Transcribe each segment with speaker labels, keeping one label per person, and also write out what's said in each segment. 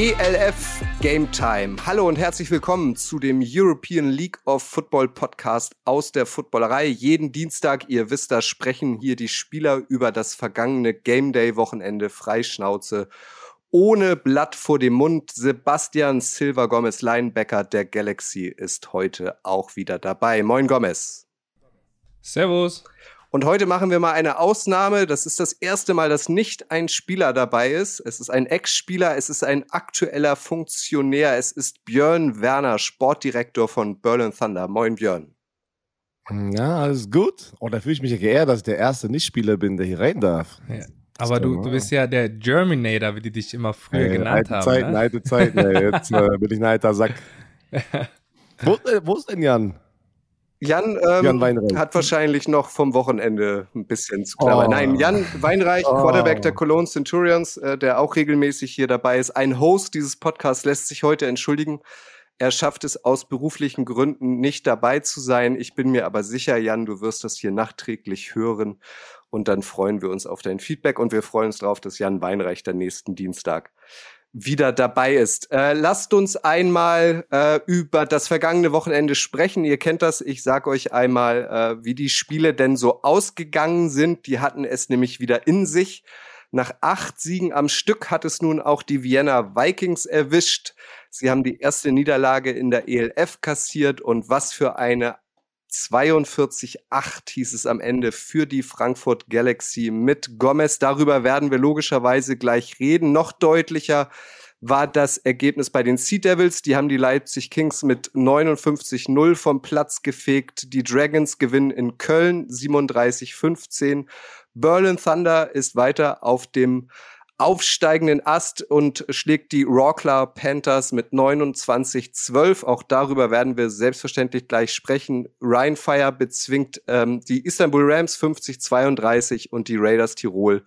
Speaker 1: ELF Game Time. Hallo und herzlich willkommen zu dem European League of Football Podcast aus der Footballerei. Jeden Dienstag, ihr wisst das, sprechen hier die Spieler über das vergangene Game Day Wochenende Freischnauze ohne Blatt vor dem Mund. Sebastian Silva Gomez, Linebacker der Galaxy, ist heute auch wieder dabei. Moin Gomez.
Speaker 2: Servus.
Speaker 1: Und heute machen wir mal eine Ausnahme. Das ist das erste Mal, dass nicht ein Spieler dabei ist. Es ist ein Ex-Spieler, es ist ein aktueller Funktionär. Es ist Björn Werner, Sportdirektor von Berlin Thunder. Moin Björn.
Speaker 3: Ja, alles gut. Und oh, da fühle ich mich ja geehrt, dass ich der erste Nicht-Spieler bin, der hier rein darf.
Speaker 2: Ja. Aber du, du bist ja der Germinator, wie die dich immer früher äh, genannt haben.
Speaker 3: Zeiten,
Speaker 2: ne?
Speaker 3: alte Zeiten, ey. Jetzt äh, bin ich ein alter Sack. wo, äh, wo ist denn Jan?
Speaker 1: Jan, ähm, Jan hat wahrscheinlich noch vom Wochenende ein bisschen zu klammern. Oh. Nein, Jan Weinreich, oh. Quarterback der Cologne Centurions, äh, der auch regelmäßig hier dabei ist. Ein Host dieses Podcasts lässt sich heute entschuldigen. Er schafft es aus beruflichen Gründen nicht dabei zu sein. Ich bin mir aber sicher, Jan, du wirst das hier nachträglich hören. Und dann freuen wir uns auf dein Feedback und wir freuen uns darauf, dass Jan Weinreich dann nächsten Dienstag wieder dabei ist. Äh, lasst uns einmal äh, über das vergangene Wochenende sprechen. Ihr kennt das. Ich sage euch einmal, äh, wie die Spiele denn so ausgegangen sind. Die hatten es nämlich wieder in sich. Nach acht Siegen am Stück hat es nun auch die Vienna Vikings erwischt. Sie haben die erste Niederlage in der ELF kassiert und was für eine 42-8 hieß es am Ende für die Frankfurt Galaxy mit Gomez. Darüber werden wir logischerweise gleich reden. Noch deutlicher war das Ergebnis bei den Sea Devils. Die haben die Leipzig Kings mit 59-0 vom Platz gefegt. Die Dragons gewinnen in Köln 37-15. Berlin Thunder ist weiter auf dem aufsteigenden Ast und schlägt die Rockler Panthers mit 29-12. Auch darüber werden wir selbstverständlich gleich sprechen. Ryan Fire bezwingt ähm, die Istanbul Rams 50-32 und die Raiders Tirol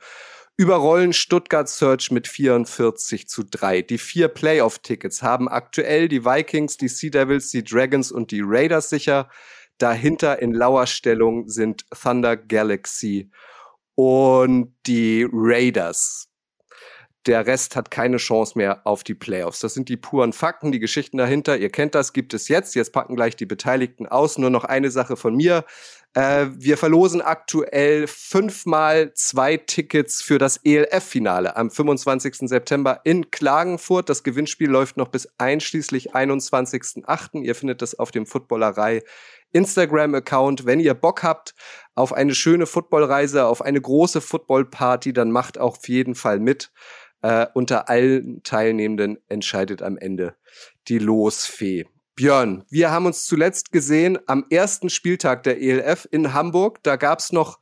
Speaker 1: überrollen Stuttgart Search mit 44 zu 3. Die vier Playoff-Tickets haben aktuell die Vikings, die Sea Devils, die Dragons und die Raiders sicher. Dahinter in Lauerstellung sind Thunder Galaxy und die Raiders. Der Rest hat keine Chance mehr auf die Playoffs. Das sind die puren Fakten, die Geschichten dahinter. Ihr kennt das, gibt es jetzt. Jetzt packen gleich die Beteiligten aus. Nur noch eine Sache von mir. Äh, wir verlosen aktuell fünfmal zwei Tickets für das ELF-Finale am 25. September in Klagenfurt. Das Gewinnspiel läuft noch bis einschließlich 21.08. Ihr findet das auf dem Footballerei Instagram-Account. Wenn ihr Bock habt auf eine schöne Footballreise, auf eine große Footballparty, dann macht auch auf jeden Fall mit. Äh, unter allen Teilnehmenden entscheidet am Ende die Losfee. Björn, wir haben uns zuletzt gesehen am ersten Spieltag der ELF in Hamburg. Da gab's noch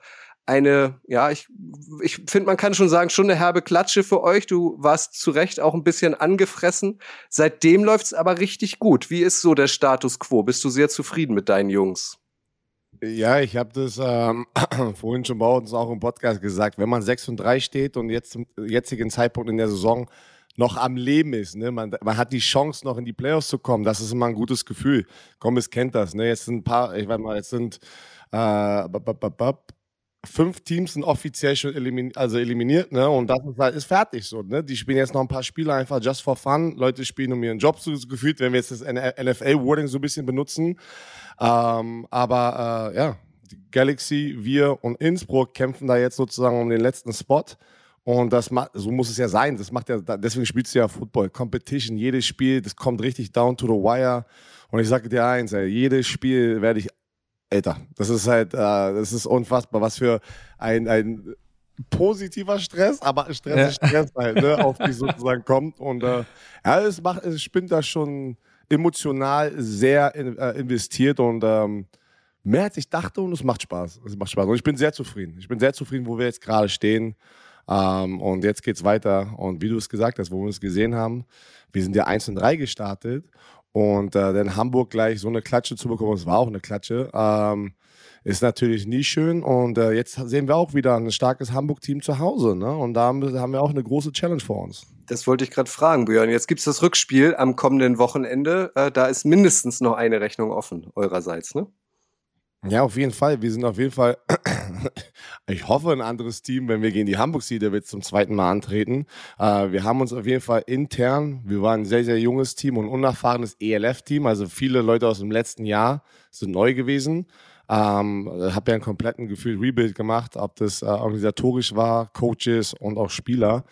Speaker 1: eine, ja, ich, ich finde, man kann schon sagen, schon eine herbe Klatsche für euch. Du warst zu Recht auch ein bisschen angefressen. Seitdem läuft's aber richtig gut. Wie ist so der Status quo? Bist du sehr zufrieden mit deinen Jungs?
Speaker 3: Ja, ich habe das ähm, vorhin schon bei uns auch im Podcast gesagt. Wenn man 6 und 3 steht und jetzt zum jetzigen Zeitpunkt in der Saison noch am Leben ist, ne? man, man hat die Chance, noch in die Playoffs zu kommen, das ist immer ein gutes Gefühl. Gomez kennt das. Ne? Jetzt sind ein paar, ich weiß mal, jetzt sind äh, fünf Teams sind offiziell schon eliminiert, also eliminiert, ne? Und das ist halt ist fertig so, ne? Die spielen jetzt noch ein paar Spiele einfach just for fun. Leute spielen um ihren Job so gefühlt, wenn wir jetzt das NFL-Wording so ein bisschen benutzen. Ähm, aber äh, ja, Galaxy, wir und Innsbruck kämpfen da jetzt sozusagen um den letzten Spot. Und das macht, so muss es ja sein. Das macht ja, deswegen spielst du ja Football. Competition, jedes Spiel, das kommt richtig down to the wire. Und ich sage dir eins, ey, jedes Spiel werde ich älter. Das ist halt, äh, das ist unfassbar, was für ein, ein positiver Stress, aber Stress ja. ist Stress halt, ne, auf dich sozusagen kommt. Und äh, ja, es macht, es spinnt da schon emotional sehr in, äh, investiert und ähm, mehr als ich dachte und es macht Spaß. Es macht Spaß. Und ich bin sehr zufrieden. Ich bin sehr zufrieden, wo wir jetzt gerade stehen. Ähm, und jetzt geht es weiter. Und wie du es gesagt hast, wo wir uns gesehen haben, wir sind ja 1 und 3 gestartet. Und äh, dann Hamburg gleich so eine Klatsche zu bekommen, es war auch eine Klatsche, ähm, ist natürlich nie schön. Und äh, jetzt sehen wir auch wieder ein starkes Hamburg-Team zu Hause. Ne? Und da haben wir auch eine große Challenge vor uns.
Speaker 1: Das wollte ich gerade fragen, Björn. Jetzt gibt es das Rückspiel am kommenden Wochenende. Äh, da ist mindestens noch eine Rechnung offen, eurerseits, ne?
Speaker 3: Ja, auf jeden Fall. Wir sind auf jeden Fall Ich hoffe, ein anderes Team, wenn wir gegen die Hamburg Sea Devils zum zweiten Mal antreten. Äh, wir haben uns auf jeden Fall intern, wir waren ein sehr, sehr junges Team und unerfahrenes ELF-Team. Also viele Leute aus dem letzten Jahr sind neu gewesen. Ähm, habe ja einen kompletten Gefühl Rebuild gemacht, ob das äh, organisatorisch war, Coaches und auch Spieler.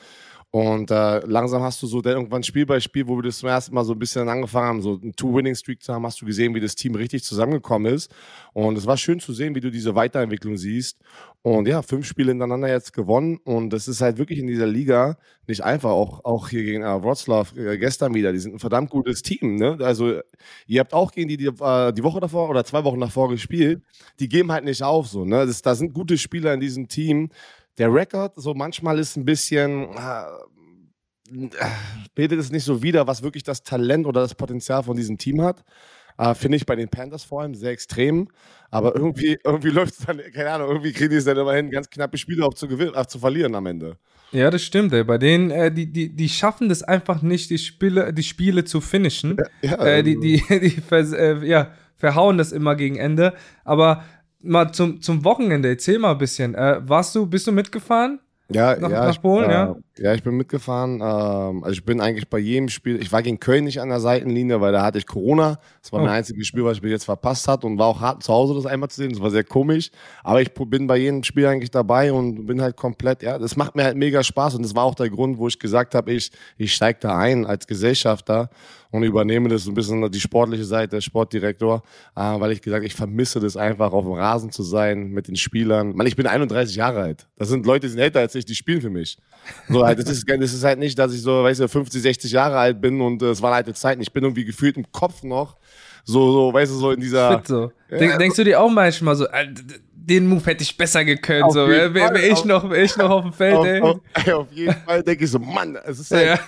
Speaker 3: Und äh, langsam hast du so dann irgendwann Spiel bei Spiel, wo wir das zum ersten Mal so ein bisschen angefangen haben, so einen Two-Winning-Streak zu haben, hast du gesehen, wie das Team richtig zusammengekommen ist. Und es war schön zu sehen, wie du diese Weiterentwicklung siehst. Und ja, fünf Spiele hintereinander jetzt gewonnen. Und das ist halt wirklich in dieser Liga nicht einfach. Auch, auch hier gegen äh, Wroclaw äh, gestern wieder. Die sind ein verdammt gutes Team. Ne? Also ihr habt auch gegen die die, äh, die Woche davor oder zwei Wochen davor gespielt. Die geben halt nicht auf. So, ne? das, da sind gute Spieler in diesem Team der Rekord so manchmal ist ein bisschen, äh, bildet es nicht so wider, was wirklich das Talent oder das Potenzial von diesem Team hat. Äh, Finde ich bei den Panthers vor allem sehr extrem. Aber irgendwie, irgendwie läuft es dann, keine Ahnung, irgendwie kriegen die es dann immerhin ganz knappe Spiele auch zu, gewinnen, auch zu verlieren am Ende.
Speaker 2: Ja, das stimmt. Ey. Bei denen, äh, die, die, die schaffen das einfach nicht, die Spiele, die Spiele zu finishen. Ja, ja, äh, die, die, die, die äh, ja, verhauen das immer gegen Ende. Aber mal zum, zum Wochenende, erzähl mal ein bisschen. Äh, warst du, bist du mitgefahren?
Speaker 3: Ja,
Speaker 2: nach,
Speaker 3: ja,
Speaker 2: nach Polen,
Speaker 3: ich,
Speaker 2: ja?
Speaker 3: Äh, ja, ich bin mitgefahren. Ähm, also ich bin eigentlich bei jedem Spiel, ich war gegen Köln nicht an der Seitenlinie, weil da hatte ich Corona. Das war oh. mein einziges Spiel, was ich bis jetzt verpasst hat und war auch hart zu Hause, das einmal zu sehen. Das war sehr komisch. Aber ich bin bei jedem Spiel eigentlich dabei und bin halt komplett, ja, das macht mir halt mega Spaß und das war auch der Grund, wo ich gesagt habe, ich, ich steige da ein als Gesellschafter und übernehme das ein bisschen die sportliche Seite, Sportdirektor, äh, weil ich gesagt, ich vermisse das einfach auf dem Rasen zu sein mit den Spielern. Man, ich bin 31 Jahre alt. Das sind Leute, die sind älter als ich, die spielen für mich. So, halt, das, ist, das ist halt nicht, dass ich so, weißt du, 50, 60 Jahre alt bin und äh, es waren alte Zeiten. Ich bin irgendwie gefühlt im Kopf noch so, so, weißt du, so in dieser.
Speaker 2: Fit so. Ja, Denkst du dir auch manchmal so, den Move hätte ich besser gekönnt. So, wäre wär, wär ich, noch, wär ich noch auf dem Feld, auf, ey.
Speaker 3: Auf, auf, jeden Fall denke ich so, Mann, es ist halt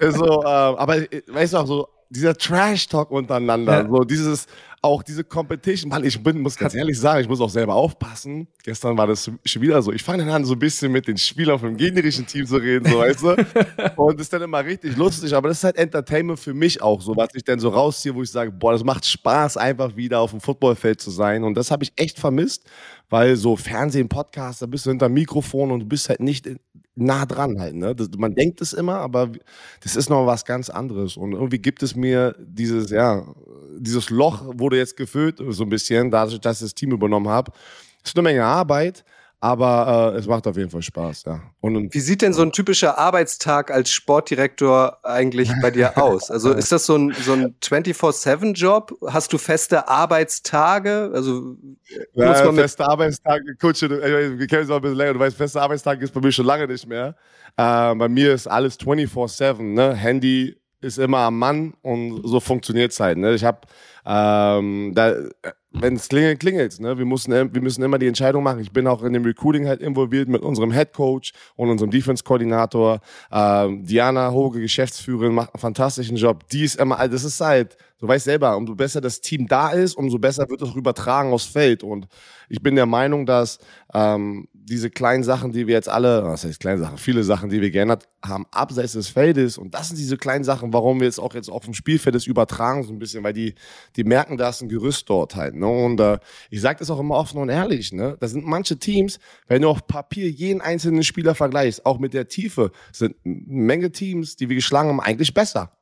Speaker 3: ja. so, äh, aber äh, weißt du auch so, dieser Trash-Talk untereinander, ja. so dieses, auch diese Competition, Mann, ich bin, muss ganz ehrlich sagen, ich muss auch selber aufpassen. Gestern war das schon wieder so. Ich fange dann an, so ein bisschen mit den Spielern vom gegnerischen Team zu reden, so weißt du. Und das ist dann immer richtig lustig, aber das ist halt Entertainment für mich auch, so was ich dann so rausziehe, wo ich sage, boah, das macht Spaß, einfach wieder auf dem Footballfeld zu sein. Und das habe ich echt vermisst, weil so Fernsehen, Podcast, da bist du hinter Mikrofon und du bist halt nicht nah dran halt. Ne? Das, man denkt es immer, aber das ist noch was ganz anderes. Und irgendwie gibt es mir dieses, ja, dieses Loch wurde jetzt gefüllt, so ein bisschen, dadurch, dass ich das Team übernommen habe. Es ist eine Menge Arbeit, aber äh, es macht auf jeden Fall Spaß, ja.
Speaker 1: Und, Wie sieht denn so ein typischer Arbeitstag als Sportdirektor eigentlich bei dir aus? Also ist das so ein, so ein 24-7-Job? Hast du feste Arbeitstage? Also
Speaker 3: ja, feste Arbeitstage, Kutsche, wir kennen es auch ein bisschen länger, du weißt, feste Arbeitstage ist bei mir schon lange nicht mehr. Äh, bei mir ist alles 24-7, ne? Handy ist immer am Mann und so funktioniert es halt. Ne? Ich habe ähm, da wenn es klingelt, klingelt ne? wir, müssen, wir müssen immer die Entscheidung machen. Ich bin auch in dem Recruiting halt involviert mit unserem Head Coach und unserem Defense-Koordinator. Ähm, Diana Hoge, Geschäftsführerin, macht einen fantastischen Job. Die ist immer, also das ist halt, du weißt selber, umso besser das Team da ist, umso besser wird es auch übertragen aufs Feld. Und ich bin der Meinung, dass ähm, diese kleinen Sachen, die wir jetzt alle, was heißt kleine Sachen, viele Sachen, die wir geändert haben, abseits des Feldes. Und das sind diese kleinen Sachen, warum wir es auch jetzt auf dem Spielfeld das übertragen, so ein bisschen, weil die, die merken, da ist ein Gerüst dort halt. Ne? Und äh, ich sage das auch immer offen und ehrlich, ne? Da sind manche Teams, wenn du auf Papier jeden einzelnen Spieler vergleichst, auch mit der Tiefe, sind eine Menge Teams, die wir geschlagen haben, eigentlich besser.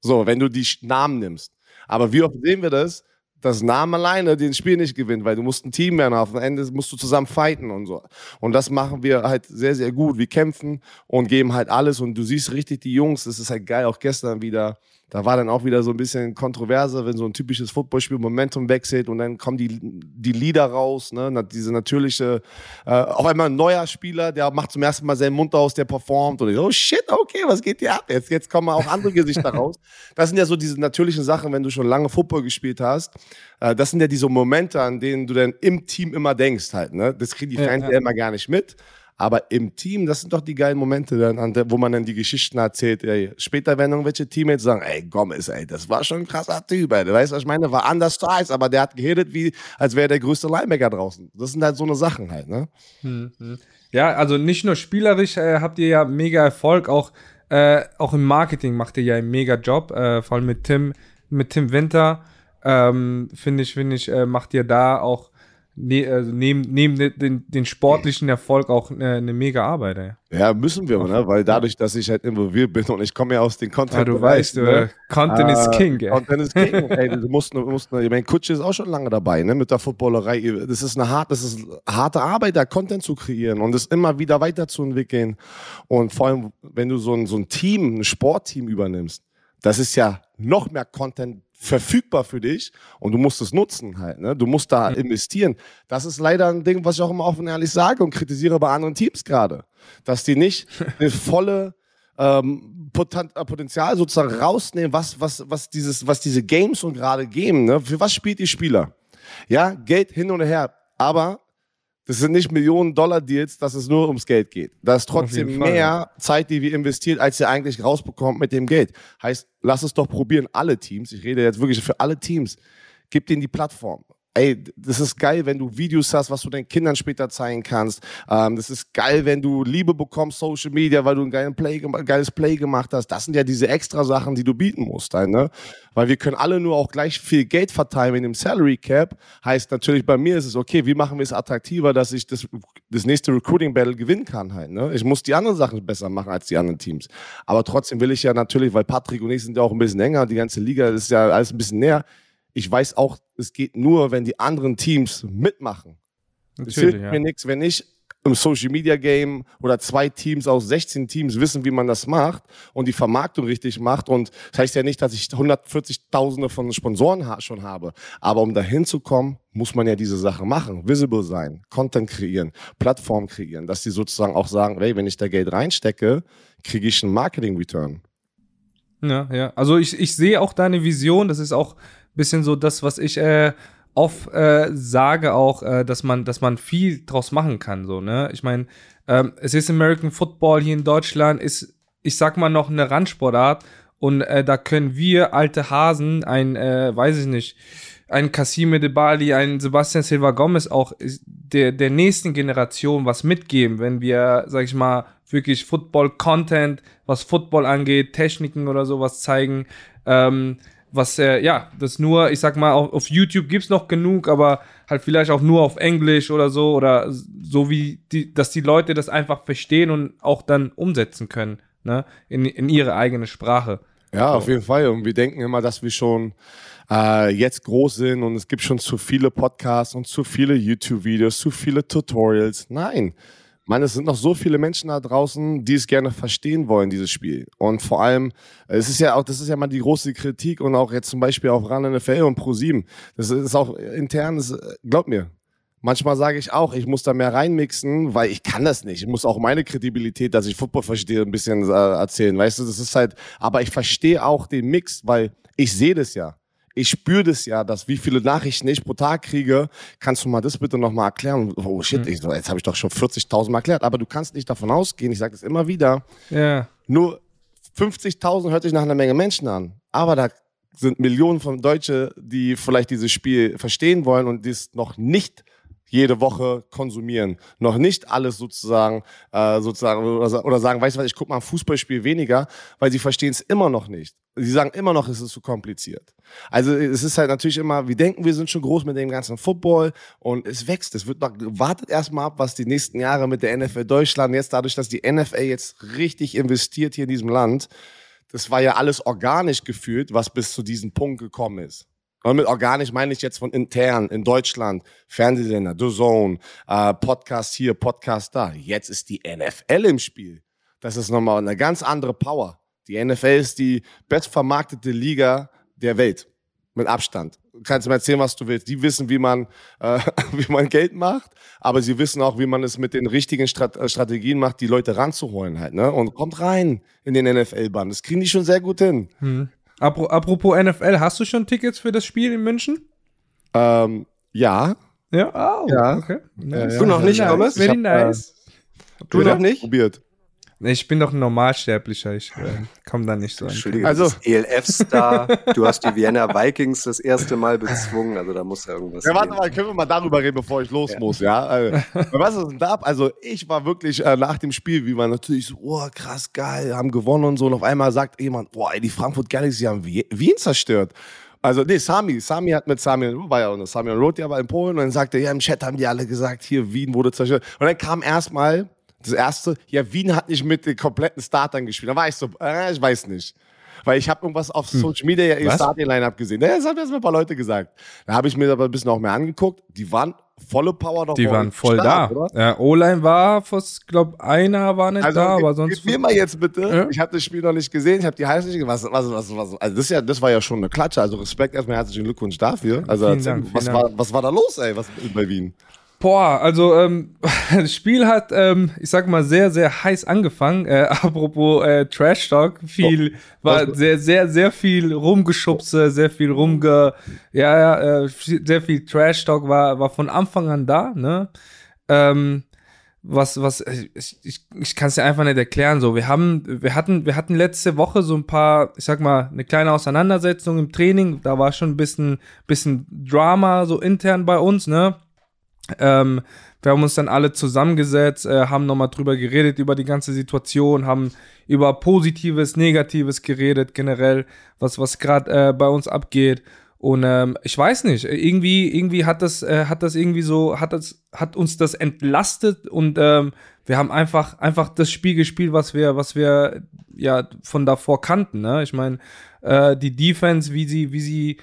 Speaker 3: So, wenn du die Namen nimmst. Aber wie oft sehen wir das? Das Namen alleine den Spiel nicht gewinnt, weil du musst ein Team werden. Auf dem Ende musst du zusammen fighten und so. Und das machen wir halt sehr, sehr gut. Wir kämpfen und geben halt alles. Und du siehst richtig die Jungs, das ist halt geil. Auch gestern wieder da war dann auch wieder so ein bisschen Kontroverse, wenn so ein typisches Footballspiel Momentum wechselt und dann kommen die, die Lieder raus, ne? diese natürliche, äh, auf einmal ein neuer Spieler, der macht zum ersten Mal seinen Mund aus, der performt und ich so, oh shit, okay, was geht hier ab? Jetzt, jetzt kommen auch andere Gesichter raus. Das sind ja so diese natürlichen Sachen, wenn du schon lange Football gespielt hast. Äh, das sind ja diese Momente, an denen du dann im Team immer denkst halt, ne? Das kriegen die Fans ja, ja. immer gar nicht mit. Aber im Team, das sind doch die geilen Momente, dann, wo man dann die Geschichten erzählt. Ey. Später werden irgendwelche Teammates sagen, ey, Gomez, ey, das war schon ein krasser Typ, ey. Du weißt, was ich meine? War anders size, aber der hat gehittet, wie, als wäre der größte Linebacker draußen. Das sind halt so eine Sachen halt, ne?
Speaker 2: Mhm. Ja, also nicht nur spielerisch äh, habt ihr ja mega Erfolg, auch, äh, auch im Marketing macht ihr ja einen mega Job, äh, vor allem mit Tim, mit Tim Winter. Ähm, finde ich, finde ich, äh, macht ihr da auch ne, also neben, neben den, den sportlichen Erfolg auch eine, eine mega Arbeit. Ey.
Speaker 3: Ja, müssen wir, ne? weil dadurch, dass ich halt involviert bin und ich komme ja aus den Content.
Speaker 2: Ja, du weißt, ne? Content
Speaker 3: ah,
Speaker 2: is King.
Speaker 3: Ey. Content is King. ey, du musst, du musst, ich meine, Kutsche ist auch schon lange dabei, ne, mit der Footballerei. Das ist eine harte, das ist harte Arbeit, da Content zu kreieren und es immer wieder weiterzuentwickeln. Und vor allem, wenn du so ein, so ein Team, ein Sportteam übernimmst, das ist ja noch mehr Content verfügbar für dich und du musst es nutzen halt. Ne? Du musst da mhm. investieren. Das ist leider ein Ding, was ich auch immer offen und ehrlich sage und kritisiere bei anderen Teams gerade, dass die nicht eine volle ähm, äh, Potenzial sozusagen rausnehmen, was, was, was, dieses, was diese Games und gerade geben. Ne? Für was spielt die Spieler? Ja, Geld hin und her. Aber das sind nicht Millionen Dollar Deals, dass es nur ums Geld geht. Da ist trotzdem mehr Zeit, die wir investiert, als ihr eigentlich rausbekommt mit dem Geld. Heißt, lass es doch probieren, alle Teams. Ich rede jetzt wirklich für alle Teams. Gib denen die Plattform ey, das ist geil, wenn du Videos hast, was du deinen Kindern später zeigen kannst. Ähm, das ist geil, wenn du Liebe bekommst, Social Media, weil du ein geiles Play, geiles Play gemacht hast. Das sind ja diese extra Sachen, die du bieten musst, halt, ne? Weil wir können alle nur auch gleich viel Geld verteilen in dem Salary Cap. Heißt natürlich, bei mir ist es okay, wie machen wir es attraktiver, dass ich das, das nächste Recruiting Battle gewinnen kann halt, ne? Ich muss die anderen Sachen besser machen als die anderen Teams. Aber trotzdem will ich ja natürlich, weil Patrick und ich sind ja auch ein bisschen enger, die ganze Liga ist ja alles ein bisschen näher ich weiß auch, es geht nur, wenn die anderen Teams mitmachen. Es hilft ja. mir nichts, wenn ich im Social Media Game oder zwei Teams aus 16 Teams wissen, wie man das macht und die Vermarktung richtig macht. Und das heißt ja nicht, dass ich 140.000 von Sponsoren schon habe. Aber um dahin zu kommen, muss man ja diese Sachen machen. Visible sein, Content kreieren, Plattform kreieren, dass die sozusagen auch sagen, hey, wenn ich da Geld reinstecke, kriege ich einen Marketing-Return.
Speaker 2: Ja, ja. Also ich, ich sehe auch deine Vision. Das ist auch bisschen so das, was ich äh, oft äh, sage auch, äh, dass man, dass man viel draus machen kann. So, ne? Ich meine, ähm, es ist American Football hier in Deutschland, ist, ich sag mal, noch eine Randsportart und äh, da können wir alte Hasen, ein, äh, weiß ich nicht, ein Cassime de Bali, ein Sebastian Silva Gomez auch der, der nächsten Generation was mitgeben, wenn wir, sag ich mal, wirklich Football-Content, was Football angeht, Techniken oder sowas zeigen. Ähm, was äh, ja, das nur, ich sag mal, auf, auf YouTube gibt's noch genug, aber halt vielleicht auch nur auf Englisch oder so oder so wie die, dass die Leute das einfach verstehen und auch dann umsetzen können, ne, in, in ihre eigene Sprache.
Speaker 3: Ja, auf jeden Fall. Und wir denken immer, dass wir schon äh, jetzt groß sind und es gibt schon zu viele Podcasts und zu viele YouTube-Videos, zu viele Tutorials. Nein, meine, es sind noch so viele Menschen da draußen, die es gerne verstehen wollen, dieses Spiel. Und vor allem, es ist ja auch, das ist ja mal die große Kritik und auch jetzt zum Beispiel auf RAN NFL und Pro7. Das ist auch intern, das, glaub mir. Manchmal sage ich auch, ich muss da mehr reinmixen, weil ich kann das nicht. Ich muss auch meine Kredibilität, dass ich Football verstehe, ein bisschen äh, erzählen. Weißt du, das ist halt, aber ich verstehe auch den Mix, weil ich sehe das ja ich spüre das ja, dass wie viele Nachrichten ich pro Tag kriege. Kannst du mal das bitte nochmal erklären? Oh shit, mhm. ich, jetzt habe ich doch schon 40.000 Mal erklärt. Aber du kannst nicht davon ausgehen, ich sage das immer wieder,
Speaker 2: ja.
Speaker 3: nur 50.000 hört sich nach einer Menge Menschen an. Aber da sind Millionen von Deutsche, die vielleicht dieses Spiel verstehen wollen und dies noch nicht jede Woche konsumieren. Noch nicht alles sozusagen, äh, sozusagen oder, oder sagen, weißt du was, ich gucke mal ein Fußballspiel weniger, weil sie verstehen es immer noch nicht. Sie sagen immer noch, es ist zu kompliziert. Also es ist halt natürlich immer, wir denken, wir sind schon groß mit dem ganzen Football und es wächst. Es wird noch, wartet erstmal ab, was die nächsten Jahre mit der NFL Deutschland, jetzt dadurch, dass die NFL jetzt richtig investiert hier in diesem Land, das war ja alles organisch gefühlt, was bis zu diesem Punkt gekommen ist. Und mit organisch meine ich jetzt von intern in Deutschland, Fernsehsender, The Zone, äh, Podcast hier, Podcast da. Jetzt ist die NFL im Spiel. Das ist nochmal eine ganz andere Power. Die NFL ist die bestvermarktete Liga der Welt. Mit Abstand. Du kannst mir erzählen, was du willst. Die wissen, wie man, äh, wie man Geld macht, aber sie wissen auch, wie man es mit den richtigen Strat äh, Strategien macht, die Leute ranzuholen halt. Ne? Und kommt rein in den NFL-Bann. Das kriegen die schon sehr gut hin.
Speaker 2: Hm. Apropos NFL, hast du schon Tickets für das Spiel in München?
Speaker 3: Ähm, ja.
Speaker 2: Ja, oh,
Speaker 3: ja.
Speaker 2: okay.
Speaker 1: Nice. Du noch nicht, Thomas?
Speaker 2: Very nice.
Speaker 3: Äh, du noch nicht?
Speaker 1: Probiert.
Speaker 2: Ich bin doch ein Normalsterblicher, ich äh, komme da nicht so
Speaker 1: an. Entschuldige, also ELF-Star, du hast die Vienna Vikings das erste Mal bezwungen, also da muss ja irgendwas
Speaker 3: Ja, warte mal, können wir mal darüber reden, bevor ich los ja. muss, ja? Also, was ist denn da ab? Also ich war wirklich äh, nach dem Spiel, wie man natürlich so, oh krass, geil, haben gewonnen und so und auf einmal sagt jemand, boah, ey, die Frankfurt Galaxy haben Wien zerstört. Also, nee, Sami. Sami hat mit Sami, war ja auch Sami und Roti, aber in Polen. Und dann sagte er, ja, im Chat haben die alle gesagt, hier, Wien wurde zerstört. Und dann kam erstmal das erste, ja, Wien hat nicht mit den kompletten Startern gespielt. Da war ich so, äh, ich weiß nicht. Weil ich habe irgendwas auf hm. Social Media ihr Starting-Line-Up gesehen. Das haben mal ein paar Leute gesagt. Da habe ich mir aber ein bisschen auch mehr angeguckt. Die waren volle Power
Speaker 2: noch Die waren voll Start, da. Oder? Ja, O-Line war, ich glaube, einer war nicht also, da, aber sonst.
Speaker 3: Gib mir mal jetzt bitte. Ja? Ich habe das Spiel noch nicht gesehen, ich habe die Highlights nicht gesehen. Was, was, was, was, also das, ja, das war ja schon eine Klatsche. Also Respekt erstmal, herzlichen Glückwunsch dafür. Also, Dank, was, war, was war da los, ey, was bei Wien?
Speaker 2: Boah, also ähm, das Spiel hat, ähm, ich sag mal, sehr, sehr heiß angefangen. Äh, apropos äh, Trash Talk, viel, oh, war sehr, sehr, sehr viel rumgeschubse, sehr viel rumge, ja, ja, äh, sehr viel Trash Talk war, war von Anfang an da, ne? Ähm, was, was, ich, ich, ich kann es dir einfach nicht erklären. So, wir haben, wir hatten, wir hatten letzte Woche so ein paar, ich sag mal, eine kleine Auseinandersetzung im Training. Da war schon ein bisschen, bisschen Drama so intern bei uns, ne? Ähm, wir haben uns dann alle zusammengesetzt, äh, haben nochmal drüber geredet, über die ganze Situation, haben über Positives, Negatives geredet, generell, was, was gerade äh, bei uns abgeht. Und ähm, ich weiß nicht, irgendwie, irgendwie hat das, äh, hat das irgendwie so, hat das, hat uns das entlastet und ähm, wir haben einfach, einfach das Spiel gespielt, was wir, was wir ja von davor kannten. Ne? Ich meine, äh, die Defense, wie sie, wie sie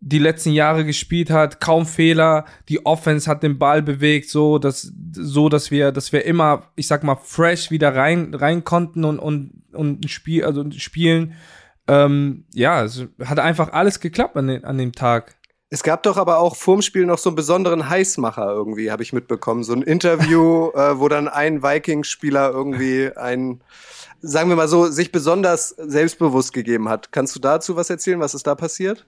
Speaker 2: die letzten Jahre gespielt hat, kaum Fehler, die Offense hat den Ball bewegt, so dass so dass wir, dass wir immer, ich sag mal, fresh wieder rein rein konnten und und und ein Spiel, also spielen. Ähm, ja, es hat einfach alles geklappt an, den, an dem Tag.
Speaker 1: Es gab doch aber auch vorm Spiel noch so einen besonderen Heißmacher irgendwie, habe ich mitbekommen. So ein Interview, äh, wo dann ein Vikings-Spieler irgendwie ein, sagen wir mal so, sich besonders selbstbewusst gegeben hat. Kannst du dazu was erzählen? Was ist da passiert?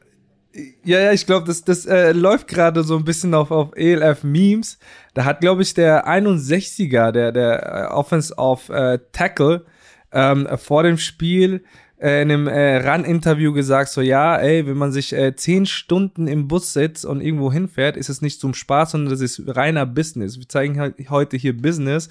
Speaker 2: Ja, ja, ich glaube, das, das äh, läuft gerade so ein bisschen auf, auf ELF-Memes. Da hat, glaube ich, der 61er, der, der äh, Offense of äh, Tackle, ähm, vor dem Spiel äh, in einem äh, Run-Interview gesagt, so ja, ey, wenn man sich äh, zehn Stunden im Bus sitzt und irgendwo hinfährt, ist es nicht zum Spaß, sondern das ist reiner Business. Wir zeigen halt heute hier Business.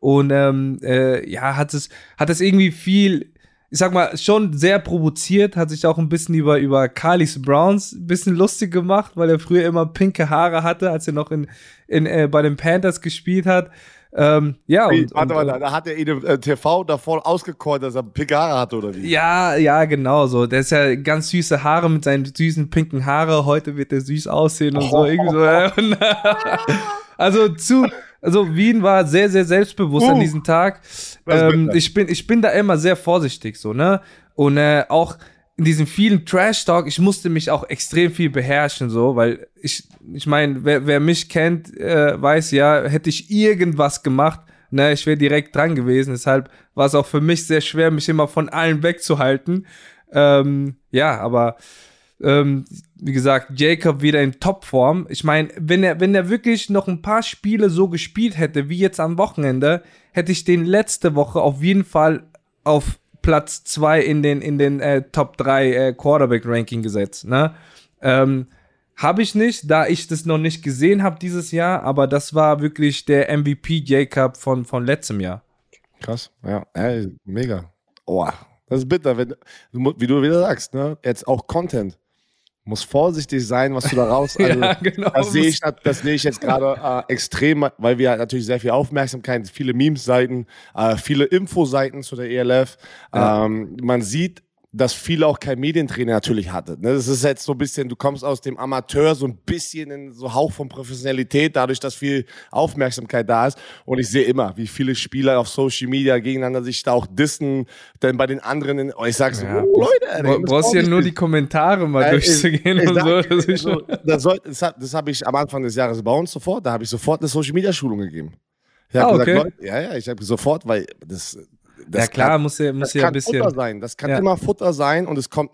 Speaker 2: Und ähm, äh, ja, hat es, hat es irgendwie viel ich sag mal, schon sehr provoziert, hat sich auch ein bisschen über, über Carlis Browns ein bisschen lustig gemacht, weil er früher immer pinke Haare hatte, als er noch in, in, äh, bei den Panthers gespielt hat. Ähm, ja, und,
Speaker 3: Warte mal, da hat er ihn im äh, TV davor ausgekäut, dass er pinke Haare hatte, oder wie?
Speaker 2: Ja, ja, genau so. Der ist ja ganz süße Haare mit seinen süßen pinken Haare. Heute wird er süß aussehen und oh. so. Irgendwie so. also zu, also Wien war sehr, sehr selbstbewusst uh, an diesem Tag. Ähm, ich, bin, ich bin da immer sehr vorsichtig, so, ne? Und äh, auch in diesem vielen Trash-Talk, ich musste mich auch extrem viel beherrschen, so, weil ich, ich meine, wer, wer mich kennt, äh, weiß ja, hätte ich irgendwas gemacht, ne, ich wäre direkt dran gewesen. Deshalb war es auch für mich sehr schwer, mich immer von allen wegzuhalten. Ähm, ja, aber ähm, wie gesagt, Jacob wieder in Topform. Ich meine, wenn er, wenn er wirklich noch ein paar Spiele so gespielt hätte, wie jetzt am Wochenende, hätte ich den letzte Woche auf jeden Fall auf Platz zwei in den, in den äh, Top 3 äh, Quarterback-Ranking gesetzt. Ne? Ähm, habe ich nicht, da ich das noch nicht gesehen habe dieses Jahr, aber das war wirklich der MVP Jacob von, von letztem Jahr.
Speaker 3: Krass, ja, ey, mega. Oh, das ist bitter, wenn, wie du wieder sagst, ne? Jetzt auch Content muss vorsichtig sein, was du da raus. Also, ja, genau. Das sehe ich, das sehe ich jetzt gerade äh, extrem, weil wir natürlich sehr viel Aufmerksamkeit, viele Memes-Seiten, äh, viele Infoseiten zu der ELF. Ja. Ähm, man sieht dass viele auch kein Medientrainer natürlich hatte. Ne? Das ist jetzt so ein bisschen, du kommst aus dem Amateur so ein bisschen in so Hauch von Professionalität, dadurch, dass viel Aufmerksamkeit da ist. Und ich sehe immer, wie viele Spieler auf Social Media gegeneinander sich da auch dissen, denn bei den anderen, in, oh, ich sag so, ja, oh, Leute,
Speaker 2: ey, brauchst ja nur die Kommentare mal äh, durchzugehen ich, ich und so. Das, ist
Speaker 3: also, das, soll, das, hab, habe ich am Anfang des Jahres bei uns sofort, da habe ich sofort eine Social Media Schulung gegeben. Ich ah, okay. Leute, ja, ja, ich habe sofort, weil das
Speaker 2: das ja klar, kann, muss ja, muss ja ein bisschen.
Speaker 3: Futter sein. Das kann ja. immer Futter sein und es kommt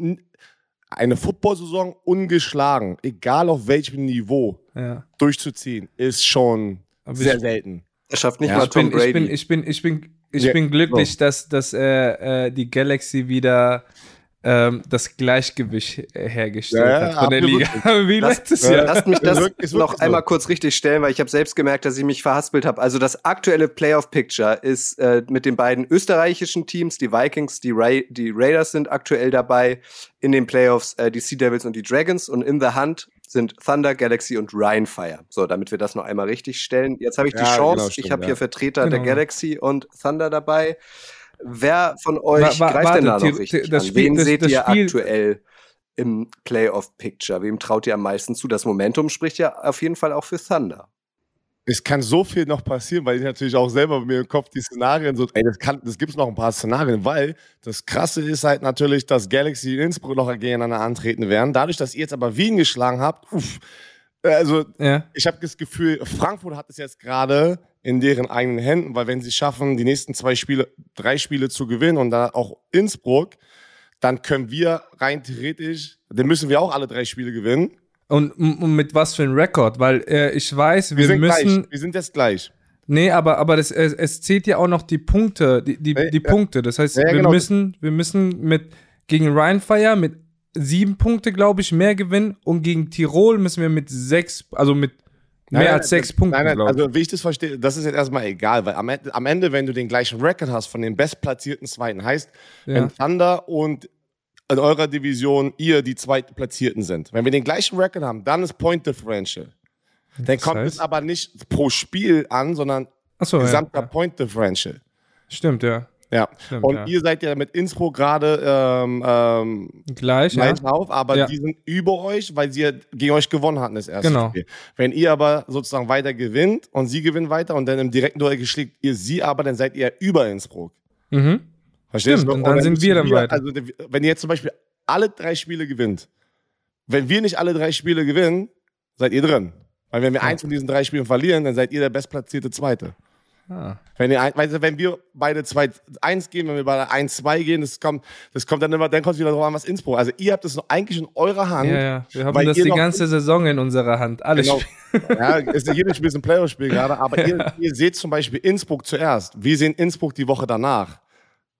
Speaker 3: eine Football-Saison ungeschlagen, egal auf welchem Niveau, ja. durchzuziehen, ist schon Aber sehr selten.
Speaker 1: Er schafft nicht ja, mal Tom
Speaker 2: bin, Brady. Ich bin, ich bin, ich bin, ich bin glücklich, so. dass, dass äh, äh, die Galaxy wieder ähm, das Gleichgewicht hergestellt ja, hat von der Liga.
Speaker 1: Wie das, letztes Jahr. Lasst mich das noch einmal kurz richtig stellen, weil ich habe selbst gemerkt, dass ich mich verhaspelt habe. Also das aktuelle Playoff-Picture ist äh, mit den beiden österreichischen Teams, die Vikings, die, Ra die Raiders sind aktuell dabei in den Playoffs, äh, die Sea Devils und die Dragons und in the Hand sind Thunder, Galaxy und Rhinefire. So, damit wir das noch einmal richtig stellen. Jetzt habe ich die ja, Chance. Genau, stimmt, ich habe ja. hier Vertreter genau. der Galaxy und Thunder dabei. Wer von euch war, greift denn da noch richtig das Spiel, Wen das, seht das ihr Spiel, aktuell im Playoff-Picture? Wem traut ihr am meisten zu? Das Momentum spricht ja auf jeden Fall auch für Thunder.
Speaker 3: Es kann so viel noch passieren, weil ich natürlich auch selber mit mir im Kopf die Szenarien so, ey, das, kann, das gibt es noch ein paar Szenarien, weil das Krasse ist halt natürlich, dass Galaxy und Innsbruck noch gegeneinander antreten werden. Dadurch, dass ihr jetzt aber Wien geschlagen habt, uff, also ja. ich habe das Gefühl, Frankfurt hat es jetzt gerade in deren eigenen Händen, weil wenn sie schaffen, die nächsten zwei Spiele, drei Spiele zu gewinnen und da auch Innsbruck, dann können wir rein theoretisch, dann müssen wir auch alle drei Spiele gewinnen.
Speaker 2: Und, und mit was für ein Rekord? Weil äh, ich weiß, wir, wir sind müssen.
Speaker 3: Gleich. Wir sind jetzt gleich.
Speaker 2: Nee, aber, aber das, es, es zählt ja auch noch die Punkte, die, die, die ja. Punkte. Das heißt, ja, wir, genau. müssen, wir müssen mit gegen Rheinfire mit sieben Punkte, glaube ich, mehr gewinnen und gegen Tirol müssen wir mit sechs, also mit Mehr nein, als sechs nein, Punkte. Nein,
Speaker 3: also wie ich das verstehe, das ist jetzt erstmal egal, weil am, am Ende, wenn du den gleichen Record hast von den bestplatzierten Zweiten, heißt, ja. wenn Thunder und in eurer Division ihr die Zweitplatzierten sind. Wenn wir den gleichen Record haben, dann ist Point Differential. Dann kommt heißt? es aber nicht pro Spiel an, sondern so, gesamter ja, Point Differential.
Speaker 2: Stimmt, ja.
Speaker 3: Ja, Stimmt, und ja. ihr seid ja mit Innsbruck gerade ähm, ähm,
Speaker 2: gleich,
Speaker 3: ja. auf, aber ja. die sind über euch, weil sie gegen euch gewonnen hatten das erste genau. Spiel. Wenn ihr aber sozusagen weiter gewinnt und sie gewinnen weiter und dann im direkten Duell geschlägt ihr sie aber, dann seid ihr über Innsbruck.
Speaker 2: Mhm. Verstehst Stimmt, du? Und dann, sind wir dann weiter.
Speaker 3: Also wenn ihr jetzt zum Beispiel alle drei Spiele gewinnt, wenn wir nicht alle drei Spiele gewinnen, seid ihr drin. Weil wenn wir eins von diesen drei Spielen verlieren, dann seid ihr der bestplatzierte Zweite. Ah. Wenn, ihr, du, wenn wir beide 2-1 gehen, wenn wir beide 1-2 gehen, das kommt, das kommt dann immer, dann kommt es wieder drauf an, was Innsbruck. Also ihr habt es eigentlich in eurer Hand.
Speaker 2: Ja, ja. Wir haben das die ganze Saison in unserer Hand. Alle genau.
Speaker 3: Ja, ist jedes Spiel ist ein Playoff-Spiel gerade, aber ja. ihr, ihr, seht zum Beispiel Innsbruck zuerst. Wir sehen Innsbruck die Woche danach.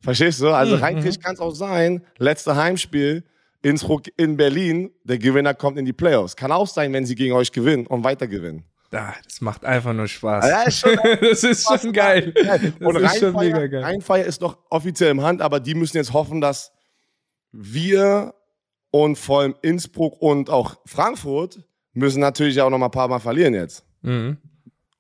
Speaker 3: Verstehst du? Also mhm. rein mhm. kann es auch sein, letzte Heimspiel, Innsbruck in Berlin, der Gewinner kommt in die Playoffs. Kann auch sein, wenn sie gegen euch gewinnen und weiter gewinnen.
Speaker 2: Ah, das macht einfach nur Spaß. Ja, ist schon, das ist schon geil. Das
Speaker 3: und ist schon mega geil. Rheinfeier ist noch offiziell im Hand, aber die müssen jetzt hoffen, dass wir und vor allem Innsbruck und auch Frankfurt müssen natürlich auch noch mal ein paar Mal verlieren jetzt. Mhm.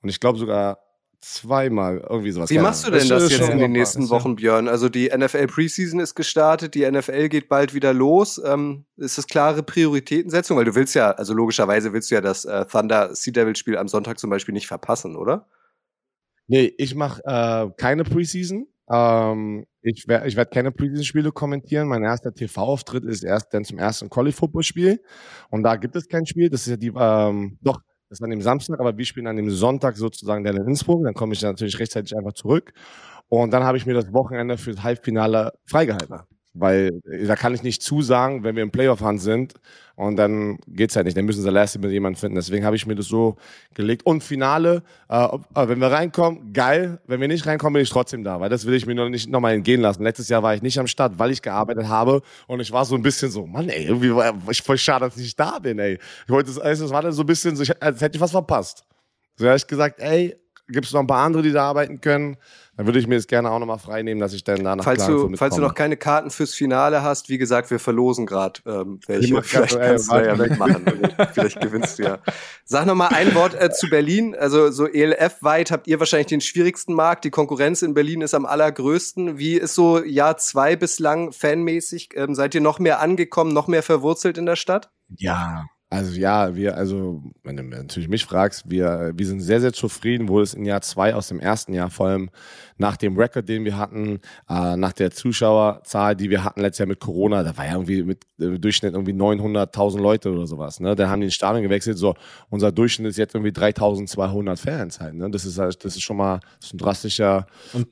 Speaker 3: Und ich glaube sogar zweimal irgendwie sowas.
Speaker 1: Wie machst du denn das, das jetzt in den nächsten Wochen, Björn? Also die NFL Preseason ist gestartet, die NFL geht bald wieder los. Ähm, ist das klare Prioritätensetzung? Weil du willst ja, also logischerweise willst du ja das äh, Thunder Sea Devil Spiel am Sonntag zum Beispiel nicht verpassen, oder?
Speaker 3: Nee, ich mache äh, keine Preseason. Ähm, ich werde ich werd keine Preseason-Spiele kommentieren. Mein erster TV-Auftritt ist erst dann zum ersten Quali-Football-Spiel. Und da gibt es kein Spiel. Das ist ja die, ähm, doch, das ist an dem Samstag, aber wir spielen an dem Sonntag sozusagen dann in Innsbruck. Dann komme ich natürlich rechtzeitig einfach zurück. Und dann habe ich mir das Wochenende für das Halbfinale freigehalten. Weil äh, da kann ich nicht zusagen, wenn wir im Playoff-Hand sind und dann geht's halt nicht. Dann müssen sie letzte mit jemandem finden. Deswegen habe ich mir das so gelegt. Und Finale, äh, äh, wenn wir reinkommen, geil. Wenn wir nicht reinkommen, bin ich trotzdem da, weil das will ich mir noch nicht nochmal entgehen lassen. Letztes Jahr war ich nicht am Start, weil ich gearbeitet habe und ich war so ein bisschen so, Mann, ey, irgendwie war ich voll schade, dass ich nicht da bin, ey. Ich wollte es, es war dann so ein bisschen so, als hätte ich was verpasst. So habe ich gesagt, ey, gibt es noch ein paar andere, die da arbeiten können? Dann würde ich mir das gerne auch nochmal frei nehmen, dass ich dann danach
Speaker 1: falls du Falls du noch keine Karten fürs Finale hast, wie gesagt, wir verlosen gerade ähm, welche. Vielleicht kannst du ja mitmachen. Vielleicht gewinnst du ja. Sag noch mal ein Wort äh, zu Berlin. Also so ELF-weit habt ihr wahrscheinlich den schwierigsten Markt. Die Konkurrenz in Berlin ist am allergrößten. Wie ist so Jahr zwei bislang fanmäßig? Ähm, seid ihr noch mehr angekommen, noch mehr verwurzelt in der Stadt?
Speaker 3: Ja, also ja, wir, also, wenn du natürlich mich fragst, wir, wir sind sehr, sehr zufrieden, wo es in Jahr zwei aus dem ersten Jahr, vor allem nach dem Rekord, den wir hatten, äh, nach der Zuschauerzahl, die wir hatten letztes Jahr mit Corona, da war ja irgendwie mit äh, Durchschnitt irgendwie 900.000 Leute oder sowas, ne? Da haben die den Stadion gewechselt, so, unser Durchschnitt ist jetzt irgendwie 3.200 Fans halt, ne? Das ist halt, das ist schon mal, das ist ein drastischer.
Speaker 2: Und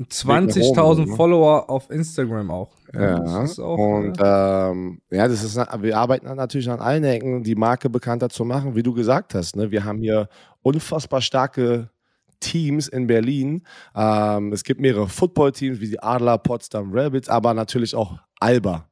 Speaker 2: 20.000 ne? Follower auf Instagram auch.
Speaker 3: Ja, auch, und ja. Ähm, ja, das ist, wir arbeiten natürlich an allen Ecken, die Marke bekannter zu machen, wie du gesagt hast. Ne? Wir haben hier unfassbar starke Teams in Berlin. Ähm, es gibt mehrere Football-Teams wie die Adler, Potsdam Rabbits, aber natürlich auch Alba.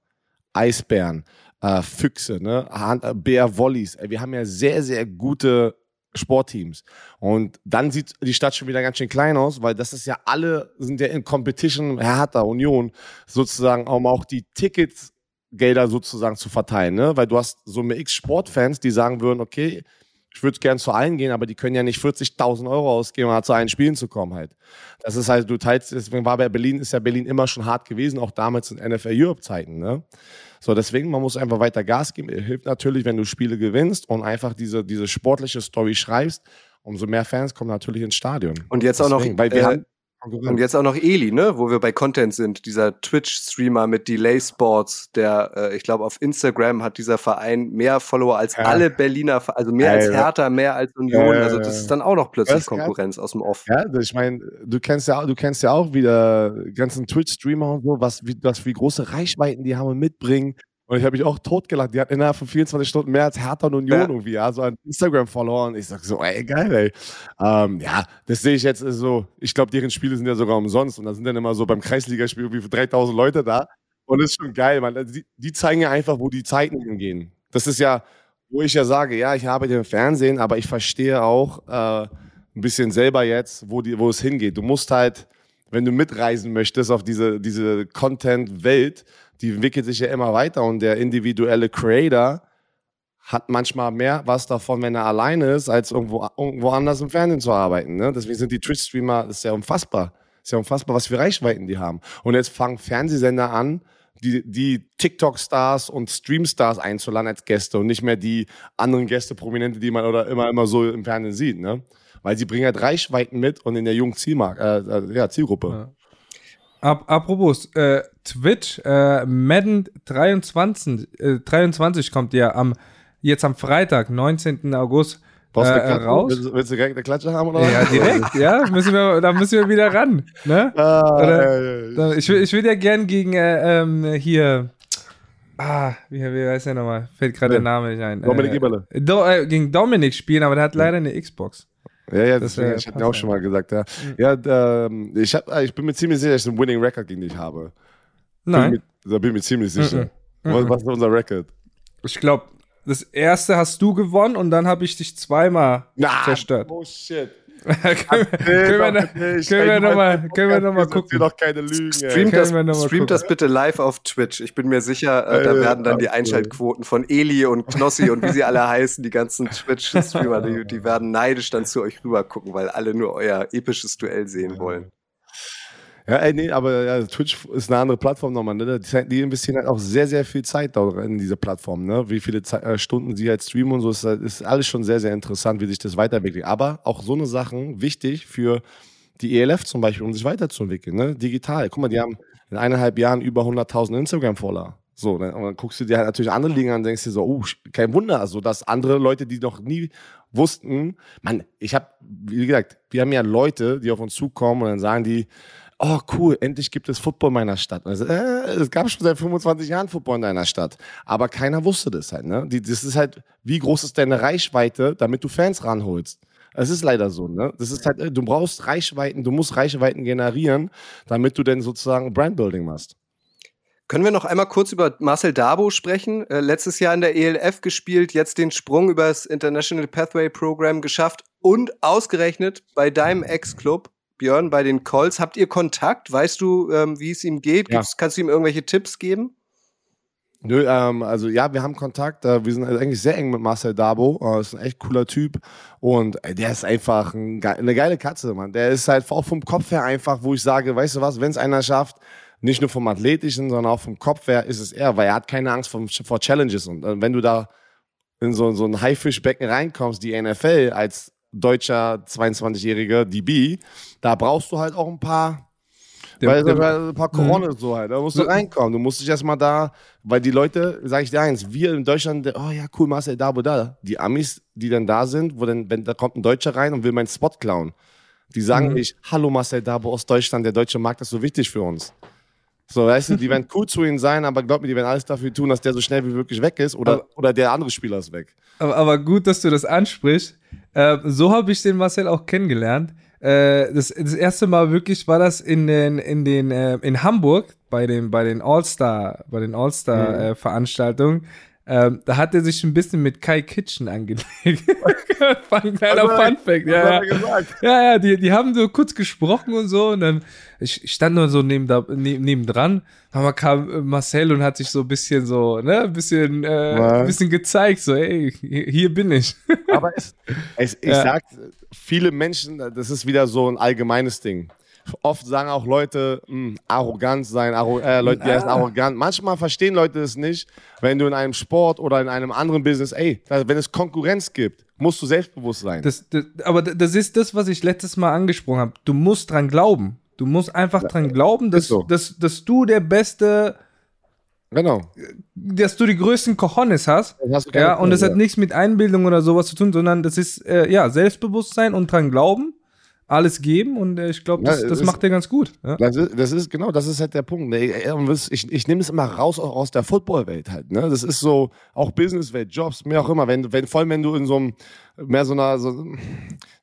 Speaker 3: Eisbären, äh, Füchse, ne? Hand, äh, Bär Wollies. Wir haben ja sehr, sehr gute Sportteams. Und dann sieht die Stadt schon wieder ganz schön klein aus, weil das ist ja alle, sind ja in Competition, Hertha, Union, sozusagen, um auch die Ticketsgelder sozusagen zu verteilen, ne? Weil du hast so eine X Sportfans, die sagen würden, okay, ich würde gern zu allen gehen, aber die können ja nicht 40.000 Euro ausgeben, um zu allen Spielen zu kommen halt. Das ist halt, du teilst, deswegen war bei Berlin, ist ja Berlin immer schon hart gewesen, auch damals in NFL Europe Zeiten, ne? So, deswegen, man muss einfach weiter Gas geben. Hilft natürlich, wenn du Spiele gewinnst und einfach diese, diese sportliche Story schreibst. Umso mehr Fans kommen natürlich ins Stadion.
Speaker 1: Und jetzt deswegen, auch noch, weil wir äh, haben, und jetzt auch noch Eli, ne, wo wir bei Content sind, dieser Twitch-Streamer mit Delay Sports, der, äh, ich glaube, auf Instagram hat dieser Verein mehr Follower als ja. alle Berliner, also mehr ja, als Hertha, mehr als Union. Ja, also das ist dann auch noch plötzlich Konkurrenz aus dem Off.
Speaker 3: Ja, ich meine, du kennst ja, du kennst ja auch wieder ganzen Twitch-Streamer und so, was wie, was wie große Reichweiten die haben und mitbringen. Und ich habe mich auch totgelacht. Die hat innerhalb von 24 Stunden mehr als Hertha und Union ja. irgendwie, ja, so an Instagram verloren. Ich sag so, ey, geil, ey. Ähm, ja, das sehe ich jetzt so. Ich glaube, deren Spiele sind ja sogar umsonst. Und da sind dann immer so beim Kreisligaspiel irgendwie 3000 Leute da. Und das ist schon geil, man. Die, die zeigen ja einfach, wo die Zeiten hingehen. Das ist ja, wo ich ja sage, ja, ich habe den Fernsehen, aber ich verstehe auch äh, ein bisschen selber jetzt, wo, die, wo es hingeht. Du musst halt, wenn du mitreisen möchtest auf diese, diese Content-Welt, die entwickelt sich ja immer weiter und der individuelle Creator hat manchmal mehr was davon, wenn er alleine ist, als irgendwo, irgendwo anders im Fernsehen zu arbeiten. Ne? Deswegen sind die Twitch-Streamer, ist ja unfassbar. Ist ja unfassbar, was für Reichweiten die haben. Und jetzt fangen Fernsehsender an, die, die TikTok-Stars und Stream-Stars einzuladen als Gäste und nicht mehr die anderen Gäste, Prominente, die man oder immer, immer so im Fernsehen sieht. Ne? Weil sie bringen halt Reichweiten mit und in der jungen Zielmark, äh, äh, ja, Zielgruppe. Ja.
Speaker 2: Ap apropos, äh, Twitch, äh, Madden 23, äh, 23 kommt ja am, jetzt am Freitag, 19. August. Äh, raus.
Speaker 3: Willst, willst, du direkt eine Klatsche haben oder
Speaker 2: Ja, direkt, ja. Müssen wir, da müssen wir wieder ran. Ne? Ah, oder, ja. Ich, will, ich will ja gern gegen äh, ähm, hier. Ah, wie, wie heißt der nochmal? Fällt gerade der Name nicht ein.
Speaker 3: Dominik äh, Eberle.
Speaker 2: Do, äh, gegen Dominik spielen, aber der hat leider eine Xbox.
Speaker 3: Ja, ja, das deswegen, ich hatte auch schon mal gesagt, ja. Mhm. Ja, ähm, ich, hab, ich bin mir ziemlich sicher, dass ich einen Winning Record gegen dich habe.
Speaker 2: Nein.
Speaker 3: Bin mir, da bin ich mir ziemlich sicher. Mhm. Was, was ist unser Record?
Speaker 2: Ich glaube, das erste hast du gewonnen und dann habe ich dich zweimal Na, zerstört.
Speaker 3: Oh shit
Speaker 2: können, wir, nochmal noch mal gucken.
Speaker 3: Doch keine Lügen,
Speaker 1: streamt das, streamt das bitte live auf Twitch. Ich bin mir sicher, äh, da werden dann die Einschaltquoten von Eli und Knossi und wie sie alle heißen, die ganzen Twitch-Streamer, die, die werden neidisch dann zu euch rüber gucken, weil alle nur euer episches Duell sehen wollen.
Speaker 3: Ja, ey, nee, aber ja, Twitch ist eine andere Plattform nochmal. Ne? Die, investieren halt auch sehr, sehr viel Zeit in diese Plattform. Ne? Wie viele Ze äh, Stunden sie halt streamen und so, ist, halt, ist alles schon sehr, sehr interessant, wie sich das weiterentwickelt. Aber auch so eine Sachen wichtig für die ELF zum Beispiel, um sich weiterzuentwickeln. Ne? Digital. Guck mal, die haben in eineinhalb Jahren über 100.000 Instagram-Follower. So, ne? und dann guckst du dir halt natürlich andere Ligen an und denkst dir so, oh, kein Wunder, also dass andere Leute, die noch nie wussten, man, ich habe, wie gesagt, wir haben ja Leute, die auf uns zukommen und dann sagen die, oh cool, endlich gibt es Football in meiner Stadt. Also, äh, es gab schon seit 25 Jahren Football in deiner Stadt. Aber keiner wusste das halt. Ne? Die, das ist halt, wie groß ist deine Reichweite, damit du Fans ranholst? Es ist leider so, ne? Das ist halt, äh, du brauchst Reichweiten, du musst Reichweiten generieren, damit du denn sozusagen Brandbuilding machst.
Speaker 1: Können wir noch einmal kurz über Marcel Dabo sprechen? Äh, letztes Jahr in der ELF gespielt, jetzt den Sprung über das International Pathway Program geschafft und ausgerechnet bei deinem Ex-Club Björn, bei den Calls. Habt ihr Kontakt? Weißt du, ähm, wie es ihm geht? Ja. Kannst du ihm irgendwelche Tipps geben?
Speaker 3: Nö, ähm, also ja, wir haben Kontakt. Äh, wir sind eigentlich sehr eng mit Marcel Dabo. Äh, ist ein echt cooler Typ. Und äh, der ist einfach ein, eine geile Katze, Mann. Der ist halt auch vom Kopf her einfach, wo ich sage, weißt du was, wenn es einer schafft, nicht nur vom Athletischen, sondern auch vom Kopf her, ist es er, weil er hat keine Angst vor, vor Challenges. Und äh, wenn du da in so, so ein Haifischbecken reinkommst, die NFL als deutscher 22-jähriger DB, da brauchst du halt auch ein paar weil dem, ein paar Corona mhm. so halt, da musst du reinkommen. Du musst dich erstmal da, weil die Leute, sag ich dir eins, wir in Deutschland, oh ja, cool, Marcel, da, wo da. Die Amis, die dann da sind, wo dann, wenn da kommt ein Deutscher rein und will meinen Spot klauen. Die sagen mhm. nicht, hallo Marcel Dabo aus Deutschland, der deutsche Markt ist so wichtig für uns. So, weißt du, die werden cool zu ihm sein, aber glaub mir, die werden alles dafür tun, dass der so schnell wie möglich weg ist oder, aber, oder der andere Spieler ist weg.
Speaker 2: Aber, aber gut, dass du das ansprichst, äh, so habe ich den Marcel auch kennengelernt. äh, das, das erste Mal wirklich war das in den, in den, äh, in Hamburg bei den, bei den All-Star, bei den All-Star mhm. Äh. Ähm, da hat er sich ein bisschen mit Kai Kitchen angelegt. Ein kleiner Fun Fact. Ja, ja. ja, ja, die, die haben so kurz gesprochen und so. Und dann, ich, ich stand nur so neben, da, neben, nebendran. Aber kam äh, Marcel und hat sich so ein bisschen so, ne, ein bisschen, äh, ein bisschen gezeigt, so, ey, hier bin ich.
Speaker 3: Aber es, es, ich ja. sag, viele Menschen, das ist wieder so ein allgemeines Ding oft sagen auch Leute, mh, hm, arrogant sein, arro äh, Leute, die heißen arrogant. Manchmal verstehen Leute es nicht, wenn du in einem Sport oder in einem anderen Business, ey, wenn es Konkurrenz gibt, musst du selbstbewusst sein.
Speaker 2: Das, das, aber das ist das, was ich letztes Mal angesprochen habe. Du musst dran glauben. Du musst einfach dran glauben, dass, so. dass, dass du der beste
Speaker 3: Genau.
Speaker 2: Dass du die größten Cojones hast. hast ja, und das ja. hat nichts mit Einbildung oder sowas zu tun, sondern das ist äh, ja Selbstbewusstsein und dran glauben alles geben und äh, ich glaube, das, ja, das macht er ganz gut. Ja?
Speaker 3: Das, ist, das, ist, genau, das ist halt der Punkt. Ich, ich nehme es immer raus auch aus der Footballwelt halt. Ne? Das ist so auch Businesswelt, Jobs, mehr auch immer. Wenn, wenn, vor allem, wenn du in so einem mehr so einer so,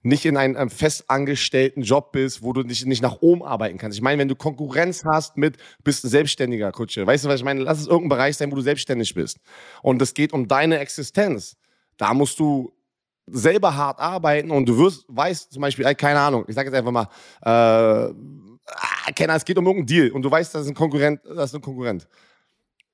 Speaker 3: nicht in einem, einem festangestellten Job bist, wo du nicht, nicht nach oben arbeiten kannst. Ich meine, wenn du Konkurrenz hast mit, bist ein selbstständiger Kutsche. Weißt du, was ich meine? Lass es irgendein Bereich sein, wo du selbstständig bist. Und es geht um deine Existenz. Da musst du selber hart arbeiten und du wirst, weißt zum Beispiel, keine Ahnung, ich sage jetzt einfach mal, äh, ah, Kenner, es geht um irgendeinen Deal und du weißt, das ist ein Konkurrent, das ist ein Konkurrent.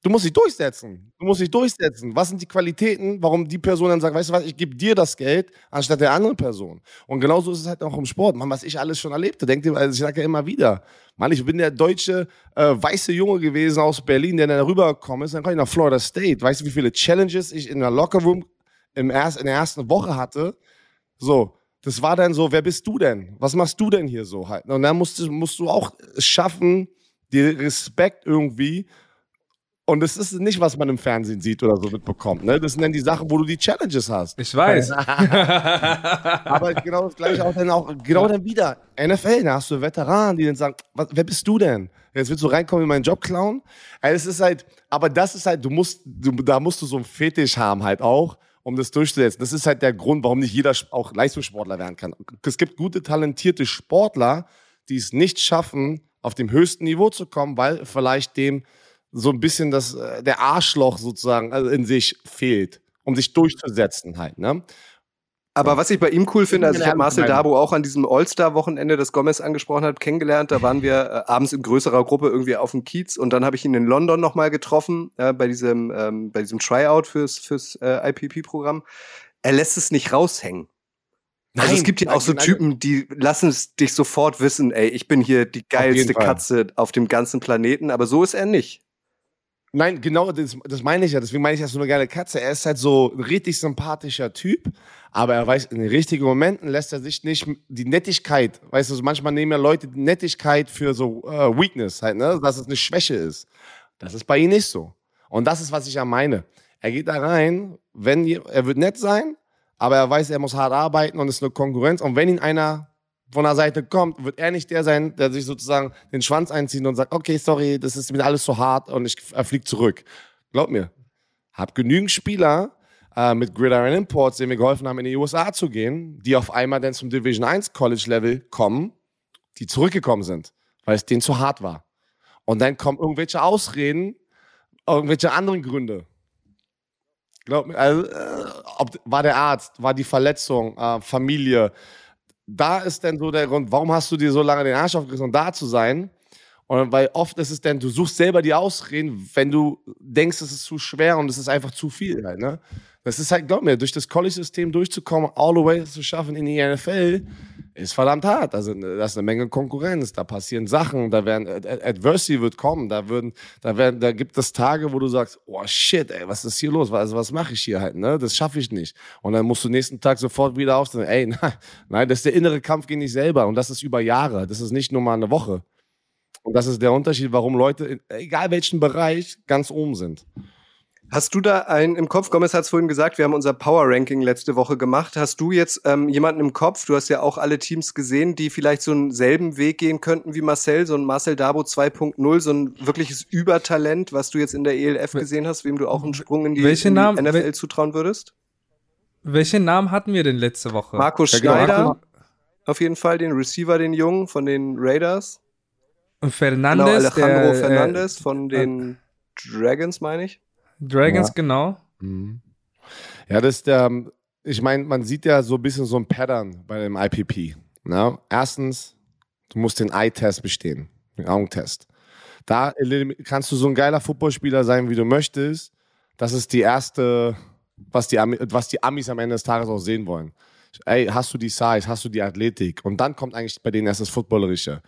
Speaker 3: Du musst dich durchsetzen. Du musst dich durchsetzen. Was sind die Qualitäten, warum die Person dann sagt, weißt du was, ich gebe dir das Geld anstatt der anderen Person. Und genauso ist es halt auch im Sport. Man, was ich alles schon erlebte, denkt ihr, also ich sage ja immer wieder, Mann, ich bin der deutsche äh, weiße Junge gewesen aus Berlin, der dann rübergekommen ist, dann komme ich nach Florida State. Weißt du, wie viele Challenges ich in der Lockerroom im erst, in der ersten Woche hatte, so, das war dann so, wer bist du denn? Was machst du denn hier so halt? Und dann musst du, musst du auch schaffen, dir Respekt irgendwie. Und das ist nicht, was man im Fernsehen sieht oder so mitbekommt. Ne? Das sind dann die Sachen, wo du die Challenges hast.
Speaker 2: Ich weiß.
Speaker 3: Aber genau das gleiche auch dann auch, genau dann wieder. NFL, da hast du Veteranen, die dann sagen, was, wer bist du denn? Jetzt willst du reinkommen in meinen Job klauen? Also es ist halt, aber das ist halt, du musst, du, da musst du so einen Fetisch haben halt auch um das durchzusetzen. Das ist halt der Grund, warum nicht jeder auch Leistungssportler werden kann. Es gibt gute, talentierte Sportler, die es nicht schaffen, auf dem höchsten Niveau zu kommen, weil vielleicht dem so ein bisschen das, äh, der Arschloch sozusagen also in sich fehlt, um sich durchzusetzen halt. Ne?
Speaker 1: Aber was ich bei ihm cool finde, also ich habe Marcel Dabo auch an diesem All-Star-Wochenende, das Gomez angesprochen hat, kennengelernt. Da waren wir äh, abends in größerer Gruppe irgendwie auf dem Kiez und dann habe ich ihn in London nochmal getroffen, äh, bei diesem, ähm, bei diesem Tryout fürs, fürs äh, IPP-Programm. Er lässt es nicht raushängen. Nein, also es gibt ja auch so Typen, die lassen es dich sofort wissen, ey, ich bin hier die geilste auf Katze auf dem ganzen Planeten, aber so ist er nicht.
Speaker 3: Nein, genau, das, das meine ich ja. Deswegen meine ich, ist so eine geile Katze. Er ist halt so ein richtig sympathischer Typ, aber er weiß, in den richtigen Momenten lässt er sich nicht die Nettigkeit, weißt du, manchmal nehmen ja Leute die Nettigkeit für so äh, Weakness halt, ne, dass es eine Schwäche ist. Das ist bei ihm nicht so. Und das ist, was ich ja meine. Er geht da rein, wenn er wird nett sein, aber er weiß, er muss hart arbeiten und es ist eine Konkurrenz. Und wenn ihn einer von der Seite kommt, wird er nicht der sein, der sich sozusagen den Schwanz einzieht und sagt, okay, sorry, das ist mir alles zu hart und ich fliege zurück. Glaub mir, hab genügend Spieler äh, mit Gridiron Imports, denen wir geholfen haben, in die USA zu gehen, die auf einmal dann zum Division 1 College Level kommen, die zurückgekommen sind, weil es denen zu hart war. Und dann kommen irgendwelche Ausreden, irgendwelche anderen Gründe. Glaub mir, also, äh, ob, war der Arzt, war die Verletzung, äh, Familie, da ist dann so der Grund, warum hast du dir so lange den Arsch aufgerissen, um da zu sein? Und weil oft ist es dann, du suchst selber die Ausreden, wenn du denkst, es ist zu schwer und es ist einfach zu viel halt, ne? Das ist halt, glaub mir, durch das College-System durchzukommen, all the way zu schaffen in die NFL, ist verdammt hart. Also, da ist eine Menge Konkurrenz, da passieren Sachen, da werden, Adversity wird kommen, da würden, da werden, da gibt es Tage, wo du sagst, oh shit, ey, was ist hier los? Also, was mache ich hier halt, ne? Das schaffe ich nicht. Und dann musst du nächsten Tag sofort wieder aufstehen, ey, nein, nein, das ist der innere Kampf gegen dich selber und das ist über Jahre, das ist nicht nur mal eine Woche. Und das ist der Unterschied, warum Leute, egal welchen Bereich, ganz oben sind.
Speaker 1: Hast du da einen im Kopf? Gomez hat es vorhin gesagt, wir haben unser Power Ranking letzte Woche gemacht. Hast du jetzt ähm, jemanden im Kopf? Du hast ja auch alle Teams gesehen, die vielleicht so einen selben Weg gehen könnten wie Marcel, so ein Marcel Dabo 2.0, so ein wirkliches Übertalent, was du jetzt in der ELF gesehen hast, wem du auch einen Sprung in die, in die Namen, NFL zutrauen würdest?
Speaker 2: Welche Namen hatten wir denn letzte Woche?
Speaker 1: Markus Schneider. auf jeden Fall, den Receiver, den Jungen von den Raiders.
Speaker 2: Und Fernandes.
Speaker 1: Genau, Alejandro der, äh, Fernandes von den äh, Dragons, meine ich.
Speaker 2: Dragons, ja. genau.
Speaker 3: Mhm. Ja, das ist der, ich meine, man sieht ja so ein bisschen so ein Pattern bei dem IPP. Na? Erstens, du musst den Eye-Test bestehen, den Augentest. Da kannst du so ein geiler Footballspieler sein, wie du möchtest. Das ist die erste, was die, was die Amis am Ende des Tages auch sehen wollen. Ey, hast du die Size, hast du die Athletik? Und dann kommt eigentlich bei denen erst das Footballerische.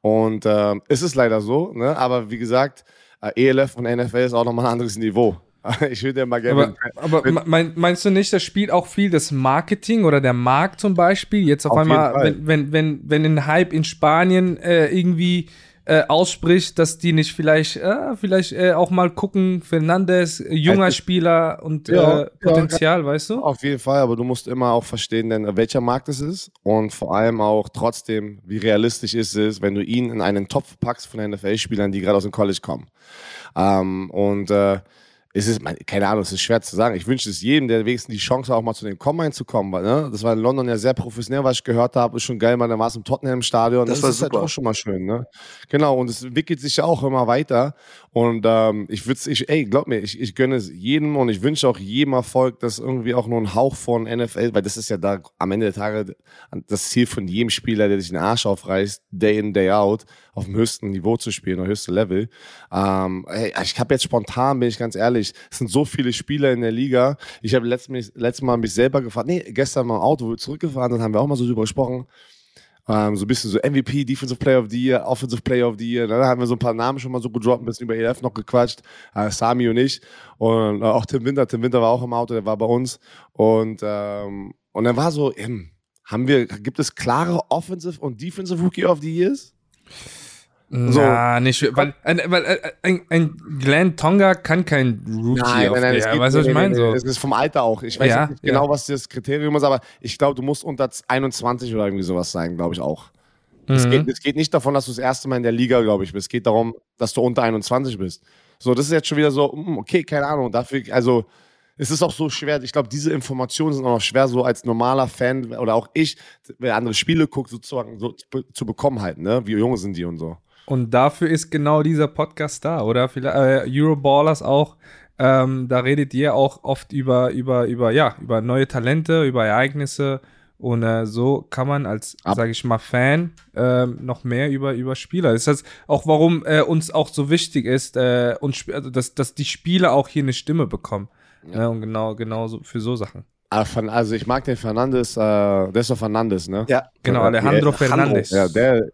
Speaker 3: Und äh, es ist leider so, ne? aber wie gesagt, äh, ELF und NFL ist auch nochmal ein anderes Niveau. Ich würde ja mal gerne.
Speaker 2: Aber, aber mein, meinst du nicht, das spielt auch viel das Marketing oder der Markt zum Beispiel? Jetzt auf, auf einmal, wenn, wenn, wenn, wenn ein Hype in Spanien äh, irgendwie äh, ausspricht, dass die nicht vielleicht, äh, vielleicht äh, auch mal gucken, Fernandes, junger also, Spieler und ja, äh, Potenzial, ja, weißt du?
Speaker 3: Auf jeden Fall, aber du musst immer auch verstehen, denn welcher Markt es ist und vor allem auch trotzdem, wie realistisch ist es, wenn du ihn in einen Topf packst von NFL-Spielern, die gerade aus dem College kommen. Ähm, und äh, es ist, keine Ahnung, es ist schwer zu sagen. Ich wünsche es jedem, der wenigstens die Chance hat, auch mal zu den Combine zu kommen. Weil, ne? Das war in London ja sehr professionell, was ich gehört habe. Ist schon geil, man, war es im Tottenham-Stadion. Das, das war ist halt super. halt auch schon mal schön. Ne? Genau, und es entwickelt sich ja auch immer weiter. Und ähm, ich würde ich, ey, glaub mir, ich, ich gönne es jedem und ich wünsche auch jedem Erfolg, dass irgendwie auch nur ein Hauch von NFL, weil das ist ja da am Ende der Tage das Ziel von jedem Spieler, der sich den Arsch aufreißt, day in, day out, auf dem höchsten Niveau zu spielen, auf höchstem Level. Ähm, ey, ich habe jetzt spontan, bin ich ganz ehrlich, es sind so viele Spieler in der Liga. Ich habe letztes, letztes Mal mich selber gefragt, nee, gestern mal im Auto, zurückgefahren dann haben wir auch mal so drüber gesprochen. Ähm, so ein bisschen so MVP, Defensive Player of the Year, Offensive Player of the Year. Dann haben wir so ein paar Namen schon mal so gedroppt, ein bisschen über ELF noch gequatscht. Äh, Sami und ich. Und äh, auch Tim Winter. Tim Winter war auch im Auto, der war bei uns. Und, ähm, und dann war so, ähm, haben wir, gibt es klare Offensive und Defensive Rookie of the Years?
Speaker 2: So. Na, nicht, weil, weil äh, ein, ein Glenn Tonga kann kein Rookie nein, nein, nein,
Speaker 3: auf
Speaker 2: ja, weißt du, was ich meine? So.
Speaker 3: Es ist vom Alter auch. Ich weiß ja, nicht genau, ja. was das Kriterium ist, aber ich glaube, du musst unter 21 oder irgendwie sowas sein, glaube ich auch. Mhm. Es, geht, es geht nicht davon, dass du das erste Mal in der Liga, glaube ich, bist. Es geht darum, dass du unter 21 bist. So, das ist jetzt schon wieder so, hm, okay, keine Ahnung, dafür, also, es ist auch so schwer. Ich glaube, diese Informationen sind auch noch schwer, so als normaler Fan oder auch ich, wer andere Spiele guckt, sozusagen so zu bekommen halt, ne? Wie jung sind die und so.
Speaker 2: Und dafür ist genau dieser Podcast da, oder? Vielleicht, äh, Euroballers auch. Ähm, da redet ihr auch oft über, über, über, ja, über neue Talente, über Ereignisse. Und äh, so kann man als, sage ich mal, Fan äh, noch mehr über, über Spieler. Das heißt auch, warum äh, uns auch so wichtig ist, äh, uns, also, dass, dass die Spieler auch hier eine Stimme bekommen. Ja. Ne? Und genau, genau so, für so Sachen.
Speaker 3: Ah, also ich mag den Fernandes, äh, der ist doch Fernandes, ne?
Speaker 2: Ja, genau, Alejandro Fernandes.
Speaker 3: Ja, der,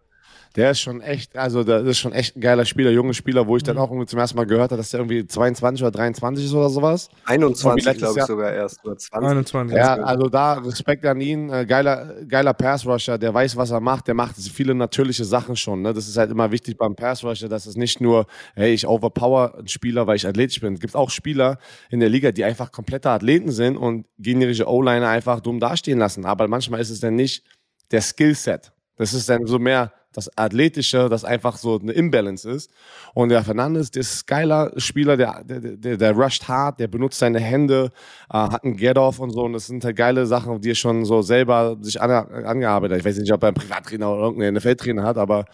Speaker 3: der ist schon echt, also das ist schon echt ein geiler Spieler, junger Spieler, wo ich dann mhm. auch irgendwie zum ersten Mal gehört habe, dass der irgendwie 22 oder 23 ist oder sowas.
Speaker 1: 21, glaube ich sogar erst, oder 20.
Speaker 2: 21.
Speaker 3: Ja, also da Respekt an ihn, äh, geiler, geiler Pass-Rusher, der weiß, was er macht, der macht viele natürliche Sachen schon. Ne? Das ist halt immer wichtig beim Pass-Rusher, dass es nicht nur, hey, ich overpower einen Spieler, weil ich athletisch bin. Es gibt auch Spieler in der Liga, die einfach komplette Athleten sind und gegnerische O-Liner einfach dumm dastehen lassen. Aber manchmal ist es dann nicht der Skillset. Das ist dann so mehr das Athletische, das einfach so eine Imbalance ist. Und der Fernandes, der ist geiler Spieler, der, der, der, der rusht hart, der benutzt seine Hände, äh, hat einen Get-Off und so. Und das sind halt geile Sachen, die er schon so selber sich an, angearbeitet hat. Ich weiß nicht, ob er einen Privattrainer oder irgendeinen NFL-Trainer hat, aber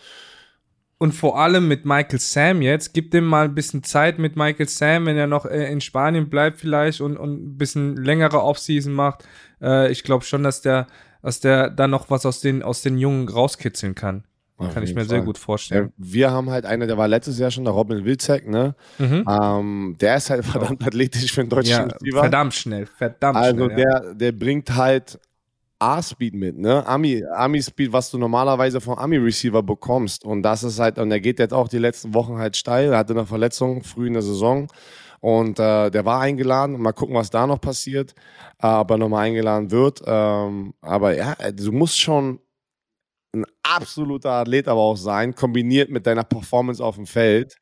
Speaker 2: und vor allem mit Michael Sam jetzt, gib dem mal ein bisschen Zeit mit Michael Sam, wenn er noch äh, in Spanien bleibt vielleicht und, und ein bisschen längere Offseason macht. Äh, ich glaube schon, dass der, dass der da noch was aus den, aus den Jungen rauskitzeln kann. Auf Kann ich mir Fall. sehr gut vorstellen.
Speaker 3: Ja, wir haben halt einen, der war letztes Jahr schon, der Robin Wilczek, ne? Mhm. Ähm, der ist halt verdammt athletisch für einen deutschen ja,
Speaker 2: Receiver. Verdammt schnell, verdammt
Speaker 3: also
Speaker 2: schnell.
Speaker 3: Also der, der bringt halt A-Speed mit, ne? Ami, Ami-Speed, was du normalerweise vom Ami-Receiver bekommst. Und das ist halt, und er geht jetzt auch die letzten Wochen halt steil. Er hatte eine Verletzung früh in der Saison. Und äh, der war eingeladen. Mal gucken, was da noch passiert. Äh, ob er nochmal eingeladen wird. Ähm, aber ja, du musst schon ein absoluter Athlet aber auch sein, kombiniert mit deiner Performance auf dem Feld.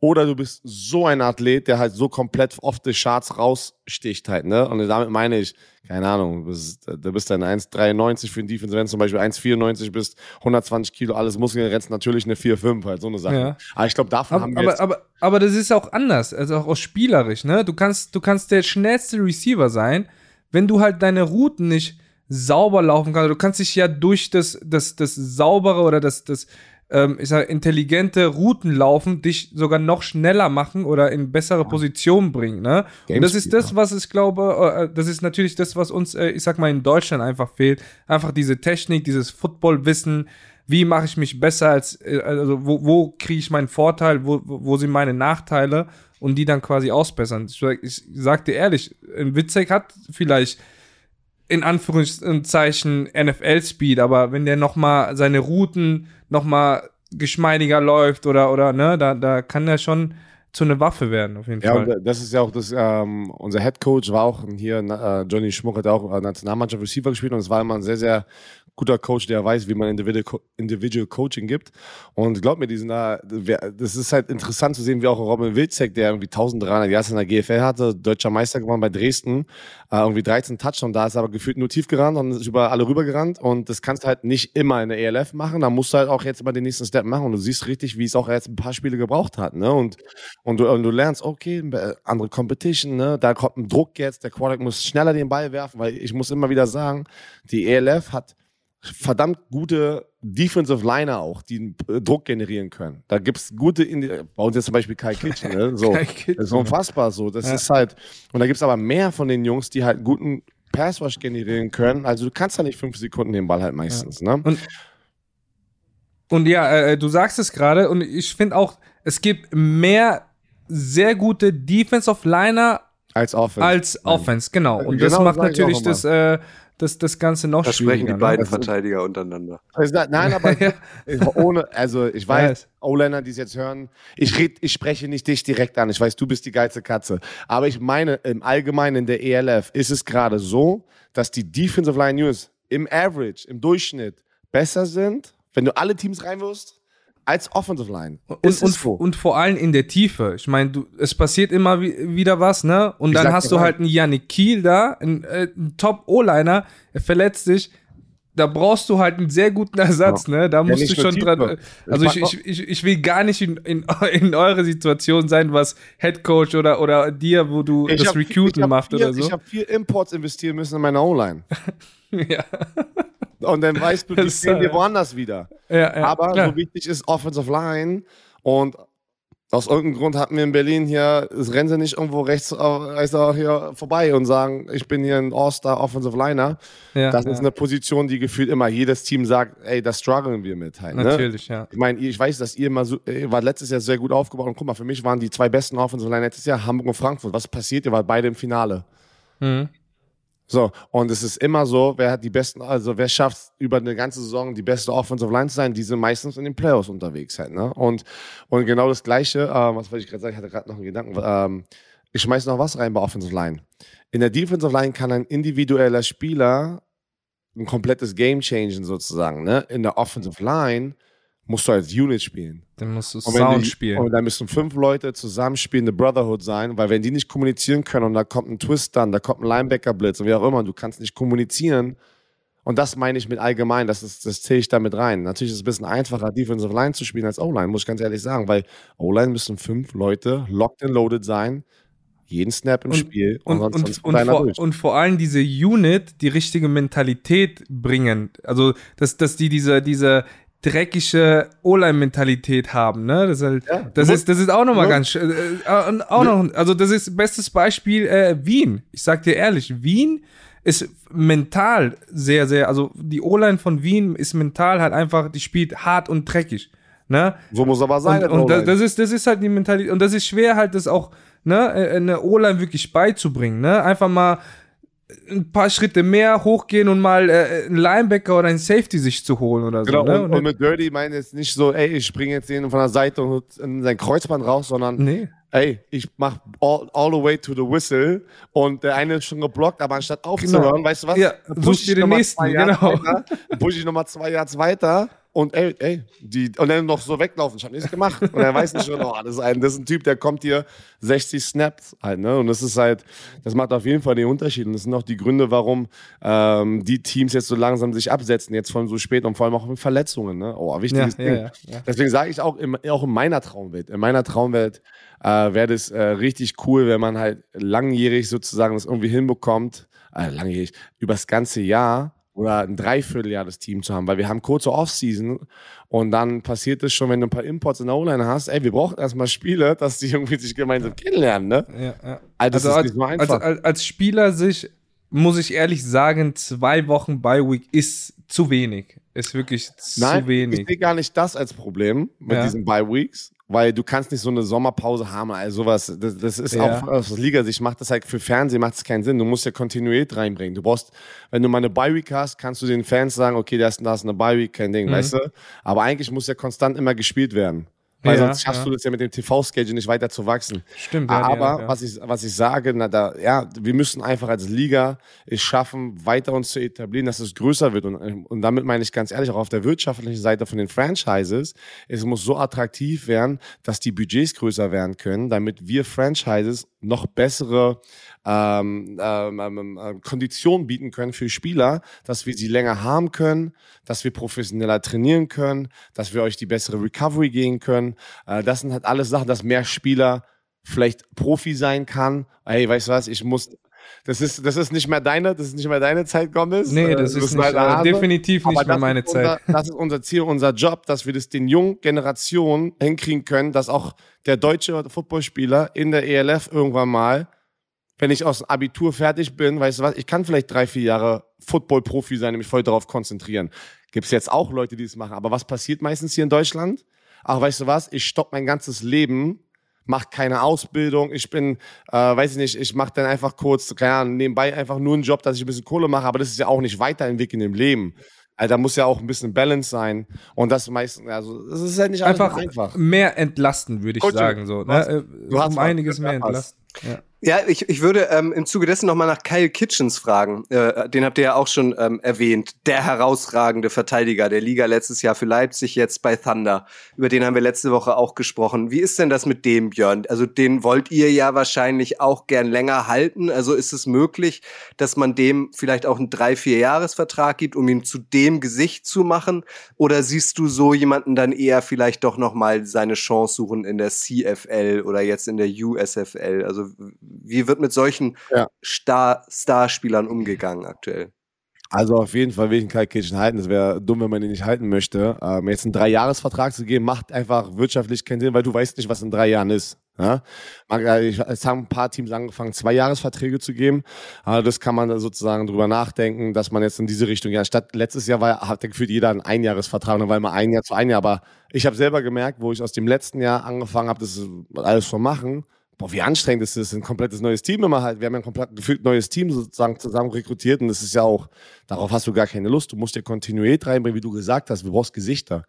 Speaker 3: Oder du bist so ein Athlet, der halt so komplett oft die Charts raussticht halt, ne? Und damit meine ich, keine Ahnung, du bist, du bist dann 1,93 für den Defense, wenn du zum Beispiel 1,94 bist, 120 Kilo, alles Muskeln, rennst natürlich eine 4,5, halt so eine Sache. Ja. Aber ich glaube, davon
Speaker 2: aber,
Speaker 3: haben wir
Speaker 2: aber, aber, aber das ist auch anders, also auch, auch spielerisch, ne? Du kannst, du kannst der schnellste Receiver sein, wenn du halt deine Routen nicht sauber laufen kannst. Du kannst dich ja durch das, das, das saubere oder das, das ähm, ich sag, intelligente Routen laufen, dich sogar noch schneller machen oder in bessere ja. Position bringen. Ne? Und das ist das, was ich glaube, äh, das ist natürlich das, was uns, äh, ich sag mal, in Deutschland einfach fehlt. Einfach diese Technik, dieses Footballwissen. Wie mache ich mich besser als, äh, also wo, wo kriege ich meinen Vorteil, wo, wo sind meine Nachteile und die dann quasi ausbessern. Ich, ich sag dir ehrlich, ein Witzek hat vielleicht in Anführungszeichen NFL-Speed, aber wenn der nochmal seine Routen nochmal geschmeidiger läuft oder, oder, ne, da, da kann der schon zu einer Waffe werden, auf jeden
Speaker 3: ja,
Speaker 2: Fall.
Speaker 3: Ja, das ist ja auch das, ähm, unser Head Coach war auch hier, äh, Johnny Schmuck hat auch äh, Nationalmannschaft Receiver gespielt und es war immer ein sehr, sehr guter Coach, der weiß, wie man Individual, Individual Coaching gibt. Und glaub mir, diesen, das ist halt interessant zu sehen, wie auch Robin Wilczek, der irgendwie 1300 Yards in der GFL hatte, deutscher Meister geworden bei Dresden, äh, irgendwie 13 Touchdown, da ist aber gefühlt nur tief gerannt und ist über alle rübergerannt. Und das kannst du halt nicht immer in der ELF machen. Da musst du halt auch jetzt immer den nächsten Step machen. Und du siehst richtig, wie es auch jetzt ein paar Spiele gebraucht hat. Ne? Und, und, du, und du lernst, okay, andere Competition, ne? da kommt ein Druck jetzt, der Quarterback muss schneller den Ball werfen, weil ich muss immer wieder sagen, die ELF hat verdammt gute Defensive Liner auch, die Druck generieren können. Da gibt es gute, bei uns jetzt zum Beispiel Kai Kitchen, ne? so, Kitchen, das ist unfassbar so. Das ja. ist halt, und da gibt es aber mehr von den Jungs, die halt guten Passwash generieren können. Also du kannst ja nicht fünf Sekunden den Ball halt meistens. Ja. Ne?
Speaker 2: Und, und ja, äh, du sagst es gerade und ich finde auch, es gibt mehr sehr gute Defensive Liner
Speaker 3: als Offense.
Speaker 2: Als Offense, genau. Und genau das macht natürlich das, äh, das, das Ganze noch
Speaker 1: da sprechen die ne? beiden ne? Verteidiger untereinander.
Speaker 3: Also, nein, aber ohne, also ich weiß, O-Liner, die es jetzt hören, ich, red, ich spreche nicht dich direkt an. Ich weiß, du bist die geilste Katze. Aber ich meine, im Allgemeinen in der ELF ist es gerade so, dass die Defensive Line News im Average, im Durchschnitt besser sind, wenn du alle Teams reinwirfst, als Offensive Line.
Speaker 2: Und, und, und, vor allem in der Tiefe. Ich meine, es passiert immer wieder was, ne? Und ich dann hast du halt einen Yannick Kiel da, einen, äh, einen Top-O-Liner, er verletzt sich. Da brauchst du halt einen sehr guten Ersatz, ja. ne? Da musst ja, du schon dran. Also ich, ich, ich, ich will gar nicht in, in, in eure Situation sein, was Head Coach oder, oder dir, wo du ich das Recruiten machst oder so.
Speaker 3: Ich habe vier Imports investieren müssen in meine O-Line. ja. Und dann weißt du, die stehen dir woanders wieder. Ja, ja, Aber klar. so wichtig ist Offensive Line. Und aus irgendeinem Grund hatten wir in Berlin hier, es rennen sie nicht irgendwo rechts also hier vorbei und sagen, ich bin hier ein All-Star Offensive Liner. Ja, das ist eine Position, die gefühlt immer jedes Team sagt, ey, da strugglen wir mit halt.
Speaker 2: Ne? Natürlich, ja.
Speaker 3: Ich meine, ich weiß, dass ihr immer so, ihr war letztes Jahr sehr gut aufgebaut und guck mal, für mich waren die zwei besten Offensive Liner letztes Jahr Hamburg und Frankfurt. Was passiert? Ihr wart beide im Finale. Mhm. So, und es ist immer so, wer hat die besten, also wer schafft über eine ganze Saison die beste Offensive Line zu sein, die sind meistens in den Playoffs unterwegs halt, ne? Und, und genau das Gleiche, äh, was wollte ich gerade sagen, ich hatte gerade noch einen Gedanken, ähm, ich schmeiß noch was rein bei Offensive Line. In der Defensive Line kann ein individueller Spieler ein komplettes Game changen sozusagen, ne? In der Offensive Line musst du als Unit spielen.
Speaker 2: Dann musst du Sound die, spielen.
Speaker 3: Und dann müssen fünf Leute zusammenspielen, eine Brotherhood sein, weil wenn die nicht kommunizieren können und da kommt ein Twist dann, da kommt ein Linebacker-Blitz und wie auch immer, du kannst nicht kommunizieren. Und das meine ich mit allgemein, das, ist, das zähle ich damit rein. Natürlich ist es ein bisschen einfacher, Defensive Line zu spielen als O-Line, muss ich ganz ehrlich sagen, weil O-Line müssen fünf Leute locked and loaded sein, jeden Snap im
Speaker 2: und,
Speaker 3: Spiel.
Speaker 2: Und, und, und, und, vor, und, vor, allem diese Unit die richtige Mentalität bringen. Also, dass, dass die diese, diese dreckige O-Line-Mentalität haben, ne? Das, ist, halt, ja, das, ist, das ist auch nochmal ganz, äh, äh, auch noch, also das ist bestes Beispiel äh, Wien. Ich sag dir ehrlich, Wien ist mental sehr, sehr, also die O-Line von Wien ist mental halt einfach, die spielt hart und dreckig, ne?
Speaker 3: So muss aber sein.
Speaker 2: Und, und das, das, ist, das ist halt die Mentalität, und das ist schwer halt, das auch, ne, äh, eine O-Line wirklich beizubringen, ne? Einfach mal ein paar Schritte mehr hochgehen und mal äh, einen Linebacker oder einen Safety sich zu holen oder so.
Speaker 3: Genau, ne? und, und, mit Dirty meine ich jetzt nicht so, ey, ich springe jetzt den von der Seite und in sein Kreuzband raus, sondern nee. ey, ich mach all, all the way to the whistle und der eine ist schon geblockt, aber anstatt aufzuhören, genau. weißt du was?
Speaker 2: Ja, such dir den nächsten, genau.
Speaker 3: Weiter, push ich nochmal zwei Yards weiter und ey, ey, die, und dann noch so weglaufen. Ich habe nichts gemacht. Und er weiß nicht schon, oh, das ist, ein, das ist ein Typ, der kommt hier 60 Snaps halt, ne? Und das ist halt, das macht auf jeden Fall den Unterschied. Und das sind auch die Gründe, warum ähm, die Teams jetzt so langsam sich absetzen, jetzt von so spät und vor allem auch mit Verletzungen, ne? Oh, wichtiges ja, Ding. Ja, ja, Deswegen sage ich auch, im, auch in meiner Traumwelt, in meiner Traumwelt äh, wäre das äh, richtig cool, wenn man halt langjährig sozusagen das irgendwie hinbekommt, äh, langjährig, übers ganze Jahr oder ein Dreivierteljahr das Team zu haben, weil wir haben kurze Offseason und dann passiert es schon, wenn du ein paar Imports in der O-Line hast, ey, wir brauchen erstmal Spiele, dass die irgendwie sich gemeinsam kennenlernen, ne?
Speaker 2: Ja, ja. Also, also,
Speaker 3: so
Speaker 2: als, als, als, Spieler sich, muss ich ehrlich sagen, zwei Wochen bei Week ist zu wenig. Ist wirklich zu
Speaker 3: Nein,
Speaker 2: wenig.
Speaker 3: Ich sehe gar nicht das als Problem mit ja. diesen Bye Weeks, weil du kannst nicht so eine Sommerpause haben, also sowas. Das, das ist ja. auch aus Liga-Sicht macht das halt für Fernsehen macht es keinen Sinn. Du musst ja Kontinuität reinbringen. Du brauchst, wenn du mal eine Bye-Week hast, kannst du den Fans sagen, okay, da ist, da ist eine Bye-Week, kein Ding, mhm. weißt du? Aber eigentlich muss ja konstant immer gespielt werden. Weil ja, sonst schaffst ja. du das ja mit dem TV-Schedule nicht weiter zu wachsen.
Speaker 2: Stimmt.
Speaker 3: Ja, Aber Was, ich, was ich sage, na, da, ja, wir müssen einfach als Liga es schaffen, weiter uns zu etablieren, dass es größer wird. Und, und damit meine ich ganz ehrlich, auch auf der wirtschaftlichen Seite von den Franchises, es muss so attraktiv werden, dass die Budgets größer werden können, damit wir Franchises noch bessere ähm, ähm, ähm, ähm, Konditionen bieten können für Spieler, dass wir sie länger haben können, dass wir professioneller trainieren können, dass wir euch die bessere Recovery gehen können. Äh, das sind halt alles Sachen, dass mehr Spieler vielleicht Profi sein kann. Hey, weißt du was, ich muss das ist, das ist nicht mehr deine, das ist nicht mehr deine Zeit, Gomez.
Speaker 2: Nee, das äh, ist nicht, äh, definitiv nicht mehr meine
Speaker 3: unser,
Speaker 2: Zeit.
Speaker 3: Das ist unser Ziel, unser Job, dass wir das den jungen Generationen hinkriegen können, dass auch der deutsche Footballspieler in der ELF irgendwann mal wenn ich aus dem Abitur fertig bin, weißt du was, ich kann vielleicht drei, vier Jahre Football-Profi sein und mich voll darauf konzentrieren. Gibt es jetzt auch Leute, die das machen. Aber was passiert meistens hier in Deutschland? Ach, weißt du was, ich stopp mein ganzes Leben, mach keine Ausbildung, ich bin, äh, weiß ich nicht, ich mache dann einfach kurz, keine Ahnung, nebenbei einfach nur einen Job, dass ich ein bisschen Kohle mache, aber das ist ja auch nicht weiterentwickeln im Leben. Also da muss ja auch ein bisschen Balance sein. Und das meistens, also das ist halt nicht
Speaker 2: einfach, einfach. mehr entlasten, würde ich Coach, sagen. So, ne? Hast, du hast um einiges mehr entlasten.
Speaker 1: Ja. Ja, ich, ich würde ähm, im Zuge dessen nochmal nach Kyle Kitchens fragen. Äh, den habt ihr ja auch schon ähm, erwähnt. Der herausragende Verteidiger der Liga letztes Jahr für Leipzig, jetzt bei Thunder. Über den haben wir letzte Woche auch gesprochen. Wie ist denn das mit dem, Björn? Also den wollt ihr ja wahrscheinlich auch gern länger halten. Also ist es möglich, dass man dem vielleicht auch einen drei, vier Jahresvertrag gibt, um ihn zu dem Gesicht zu machen? Oder siehst du so jemanden dann eher vielleicht doch nochmal seine Chance suchen in der CFL oder jetzt in der USFL? Also wie wird mit solchen ja. Star Starspielern umgegangen aktuell?
Speaker 3: Also auf jeden Fall will ich einen Kai Kitchen halten. Es wäre dumm, wenn man ihn nicht halten möchte. Ähm, jetzt einen Dreijahresvertrag zu geben, macht einfach wirtschaftlich keinen Sinn, weil du weißt nicht, was in drei Jahren ist. Ja? Es haben ein paar Teams angefangen, zwei Jahresverträge zu geben. Aber das kann man sozusagen drüber nachdenken, dass man jetzt in diese Richtung, ja, statt letztes Jahr war, hat gefühlt jeder einen Einjahresvertrag, dann war immer ein Jahr zu ein Jahr. Aber ich habe selber gemerkt, wo ich aus dem letzten Jahr angefangen habe, das alles zu machen, boah, wie anstrengend ist das, ein komplettes neues Team immer halt. Wir haben ja ein komplett gefühlt neues Team sozusagen zusammen rekrutiert und das ist ja auch, darauf hast du gar keine Lust. Du musst dir Kontinuität reinbringen, wie du gesagt hast. Du brauchst Gesichter.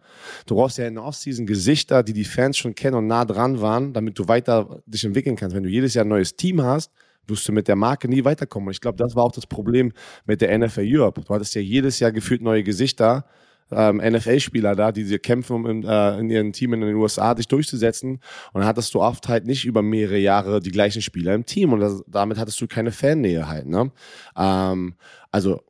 Speaker 3: Du brauchst ja in der Offseason Gesichter, die die Fans schon kennen und nah dran waren, damit du weiter dich entwickeln kannst. Wenn du jedes Jahr ein neues Team hast, wirst du mit der Marke nie weiterkommen. Und ich glaube, das war auch das Problem mit der NFL Europe. Du hattest ja jedes Jahr gefühlt neue Gesichter ähm, NFL-Spieler da, die sie kämpfen, um in, äh, in ihren Team in den USA sich durchzusetzen. Und dann hattest du oft halt nicht über mehrere Jahre die gleichen Spieler im Team und das, damit hattest du keine Fannähe halt. Ne? Ähm, also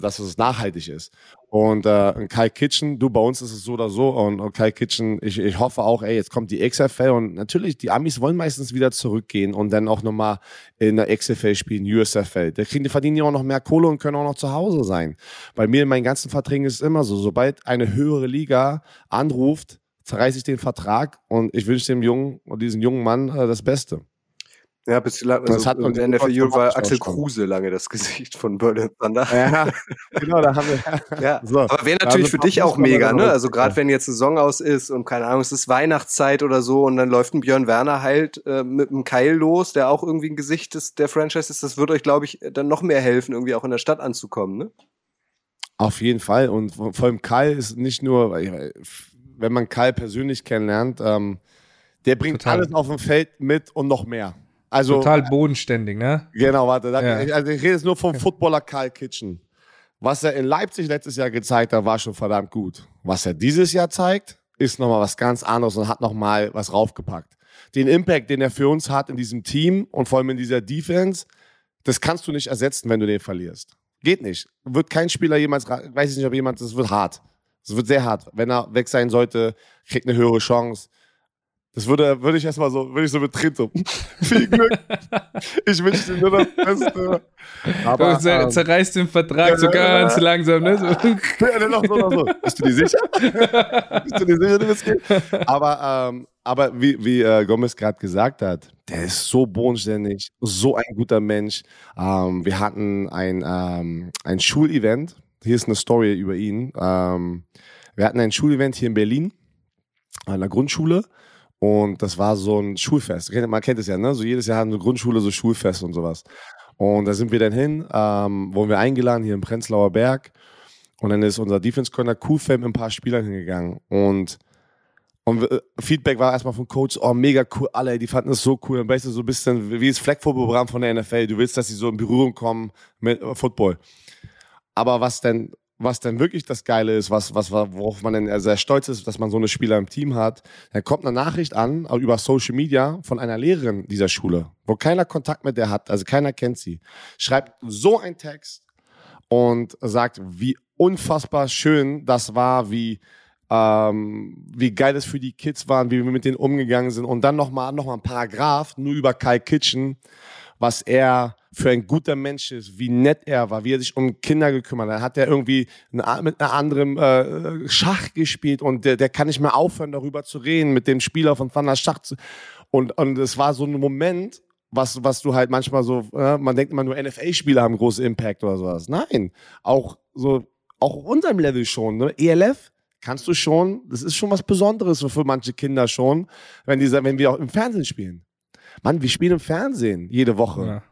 Speaker 3: dass es nachhaltig ist. Und äh, Kai Kitchen, du, bei uns ist es so oder so. Und, und Kai Kitchen, ich, ich hoffe auch, ey, jetzt kommt die XFL und natürlich, die Amis wollen meistens wieder zurückgehen und dann auch nochmal in der XFL spielen, USFL. Da kriegen, die verdienen ja auch noch mehr Kohle und können auch noch zu Hause sein. Bei mir in meinen ganzen Verträgen ist es immer so, sobald eine höhere Liga anruft, zerreiße ich den Vertrag und ich wünsche dem Jungen und diesen jungen Mann äh, das Beste.
Speaker 1: Ja, bis also das hat in der NFL Europe war Axel Kruse lange das Gesicht von Berlin Thunder.
Speaker 3: Ja, genau, da haben wir.
Speaker 1: ja. So, Aber wäre natürlich für dich auch mega, ne? Also gerade wenn jetzt Saison aus ist und keine Ahnung, es ist Weihnachtszeit oder so und dann läuft ein Björn Werner halt äh, mit einem Keil los, der auch irgendwie ein Gesicht des, der Franchise ist, das wird euch, glaube ich, dann noch mehr helfen, irgendwie auch in der Stadt anzukommen, ne?
Speaker 3: Auf jeden Fall. Und vor allem Kai ist nicht nur, wenn man Kai persönlich kennenlernt, ähm, der bringt Total. alles auf dem Feld mit und noch mehr. Also,
Speaker 2: Total bodenständig, ne?
Speaker 3: Genau, warte. Da, ja. ich, also ich rede jetzt nur vom Footballer Karl Kitchen. Was er in Leipzig letztes Jahr gezeigt hat, war schon verdammt gut. Was er dieses Jahr zeigt, ist nochmal was ganz anderes und hat nochmal was raufgepackt. Den Impact, den er für uns hat in diesem Team und vor allem in dieser Defense, das kannst du nicht ersetzen, wenn du den verlierst. Geht nicht. Wird kein Spieler jemals, weiß ich nicht, ob jemand, das wird hart. Es wird sehr hart. Wenn er weg sein sollte, kriegt eine höhere Chance Das würde, würde ich erstmal so, würde ich so betreten. Viel Glück. ich wünsche dir nur das Beste.
Speaker 2: Aber, du ähm, zerreißt den Vertrag äh, so ganz äh, langsam, ne? So.
Speaker 3: Ja, noch so, noch so. Bist du dir sicher? bist du dir sicher, du bist geht? Aber, ähm, aber wie, wie äh, Gomez gerade gesagt hat, der ist so bodenständig, so ein guter Mensch. Ähm, wir hatten ein, ähm, ein Schulevent. Hier ist eine Story über ihn. Ähm, wir hatten ein Schulevent hier in Berlin, an der Grundschule. Und das war so ein Schulfest. Man kennt es ja, ne? So jedes Jahr haben eine Grundschule so Schulfest und sowas. Und da sind wir dann hin, ähm, wurden wir eingeladen hier im Prenzlauer Berg. Und dann ist unser Defense Corner Q-Fam mit ein paar Spielern hingegangen. Und, und äh, Feedback war erstmal vom Coach, oh, mega cool, alle, die fanden es so cool. Weißt du, so ein bisschen wie das Fleckvorprogramm von der NFL. Du willst, dass sie so in Berührung kommen mit äh, Football. Aber was denn was dann wirklich das Geile ist, was, was, worauf man dann sehr stolz ist, dass man so eine Spieler im Team hat, dann kommt eine Nachricht an über Social Media von einer Lehrerin dieser Schule, wo keiner Kontakt mit der hat, also keiner kennt sie, schreibt so einen Text und sagt, wie unfassbar schön das war, wie ähm, wie geil es für die Kids waren, wie wir mit denen umgegangen sind. Und dann nochmal noch mal ein Paragraph nur über Kai Kitchen, was er für ein guter Mensch ist, wie nett er war, wie er sich um Kinder gekümmert hat. Hat er irgendwie mit einer anderen äh, Schach gespielt und der, der kann nicht mehr aufhören, darüber zu reden, mit dem Spieler von Thunder Schach. Zu, und, und es war so ein Moment, was, was du halt manchmal so, äh, man denkt immer nur NFL-Spieler haben großen Impact oder sowas. Nein, auch so, auch auf unserem Level schon. Ne? ELF kannst du schon, das ist schon was Besonderes so für manche Kinder schon, wenn, die, wenn wir auch im Fernsehen spielen. Mann, wir spielen im Fernsehen jede Woche. Ja.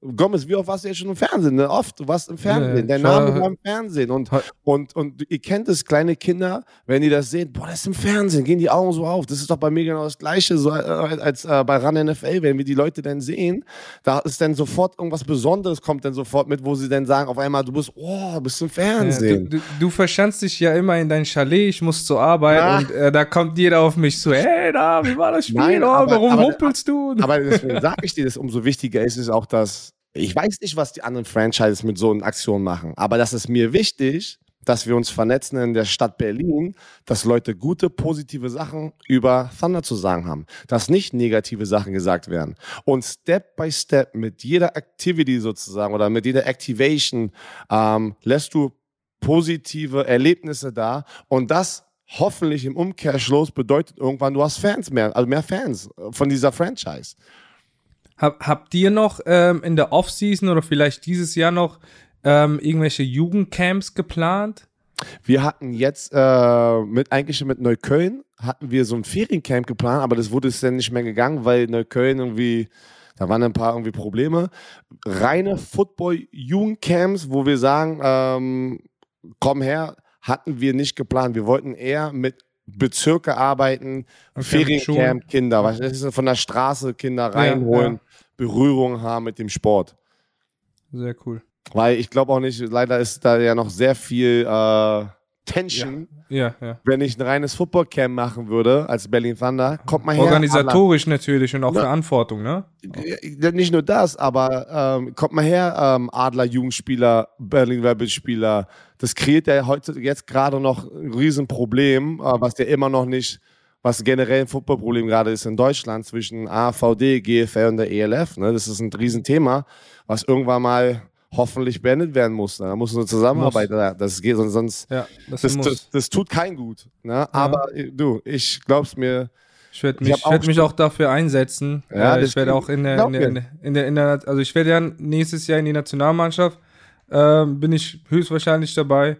Speaker 3: Gomez, wie oft warst du jetzt schon im Fernsehen? Ne? Oft, du warst im Fernsehen. Ja, Dein Name war im Fernsehen. Und, und, und ihr kennt es, kleine Kinder, wenn die das sehen, boah, das ist im Fernsehen, gehen die Augen so auf. Das ist doch bei mir genau das Gleiche so, äh, als äh, bei RAN NFL. Wenn wir die Leute dann sehen, da ist dann sofort irgendwas Besonderes, kommt dann sofort mit, wo sie dann sagen, auf einmal, du bist, oh, bist im Fernsehen.
Speaker 2: Ja, du, du, du verschanzt dich ja immer in dein Chalet, ich muss zur Arbeit ja. und äh, da kommt jeder auf mich zu, hey, da, wie war das Spiel? Nein, oh, aber, warum aber, humpelst du?
Speaker 3: Aber deswegen sage ich dir, dass umso wichtiger ist es auch, dass ich weiß nicht, was die anderen Franchises mit so einer Aktion machen, aber das ist mir wichtig, dass wir uns vernetzen in der Stadt Berlin, dass Leute gute, positive Sachen über Thunder zu sagen haben, dass nicht negative Sachen gesagt werden. Und Step by Step mit jeder Activity sozusagen oder mit jeder Activation ähm, lässt du positive Erlebnisse da und das hoffentlich im Umkehrschluss bedeutet irgendwann, du hast Fans mehr, also mehr Fans von dieser Franchise.
Speaker 2: Hab, habt ihr noch ähm, in der Offseason oder vielleicht dieses Jahr noch ähm, irgendwelche Jugendcamps geplant?
Speaker 3: Wir hatten jetzt äh, mit eigentlich mit Neukölln hatten wir so ein Feriencamp geplant, aber das wurde es dann nicht mehr gegangen, weil Neukölln irgendwie da waren ein paar irgendwie Probleme. Reine Football-Jugendcamps, wo wir sagen, ähm, komm her, hatten wir nicht geplant. Wir wollten eher mit Bezirke arbeiten, okay, Feriencamp, Kinder, was ist von der Straße Kinder reinholen. Ja, ja. Berührung haben mit dem Sport.
Speaker 2: Sehr cool.
Speaker 3: Weil ich glaube auch nicht, leider ist da ja noch sehr viel äh, Tension.
Speaker 2: Ja. Ja, ja.
Speaker 3: Wenn ich ein reines Footballcamp machen würde als Berlin Thunder, kommt man her.
Speaker 2: Organisatorisch Adler. natürlich und auch ja. Verantwortung, ne?
Speaker 3: Nicht nur das, aber ähm, kommt mal her, ähm, Adler, Jugendspieler, Berlin Rebels Spieler. Das kreiert ja heute jetzt gerade noch ein Riesenproblem, äh, was ja immer noch nicht was generell ein Footballproblem gerade ist in Deutschland zwischen AVD, GFL und der ELF. Ne? Das ist ein Riesenthema, was irgendwann mal hoffentlich beendet werden muss. Ne? Da muss eine Zusammenarbeit da. Das geht sonst.
Speaker 2: Ja,
Speaker 3: das, das, das, das, tut kein gut. Ne? Ja. Aber äh, du, ich glaub's mir.
Speaker 2: Ich werde mich, ich werd mich auch dafür einsetzen. Ja, äh, ich werde auch in der, in der, in der, in der, in der, also ich werde ja nächstes Jahr in die Nationalmannschaft, äh, bin ich höchstwahrscheinlich dabei.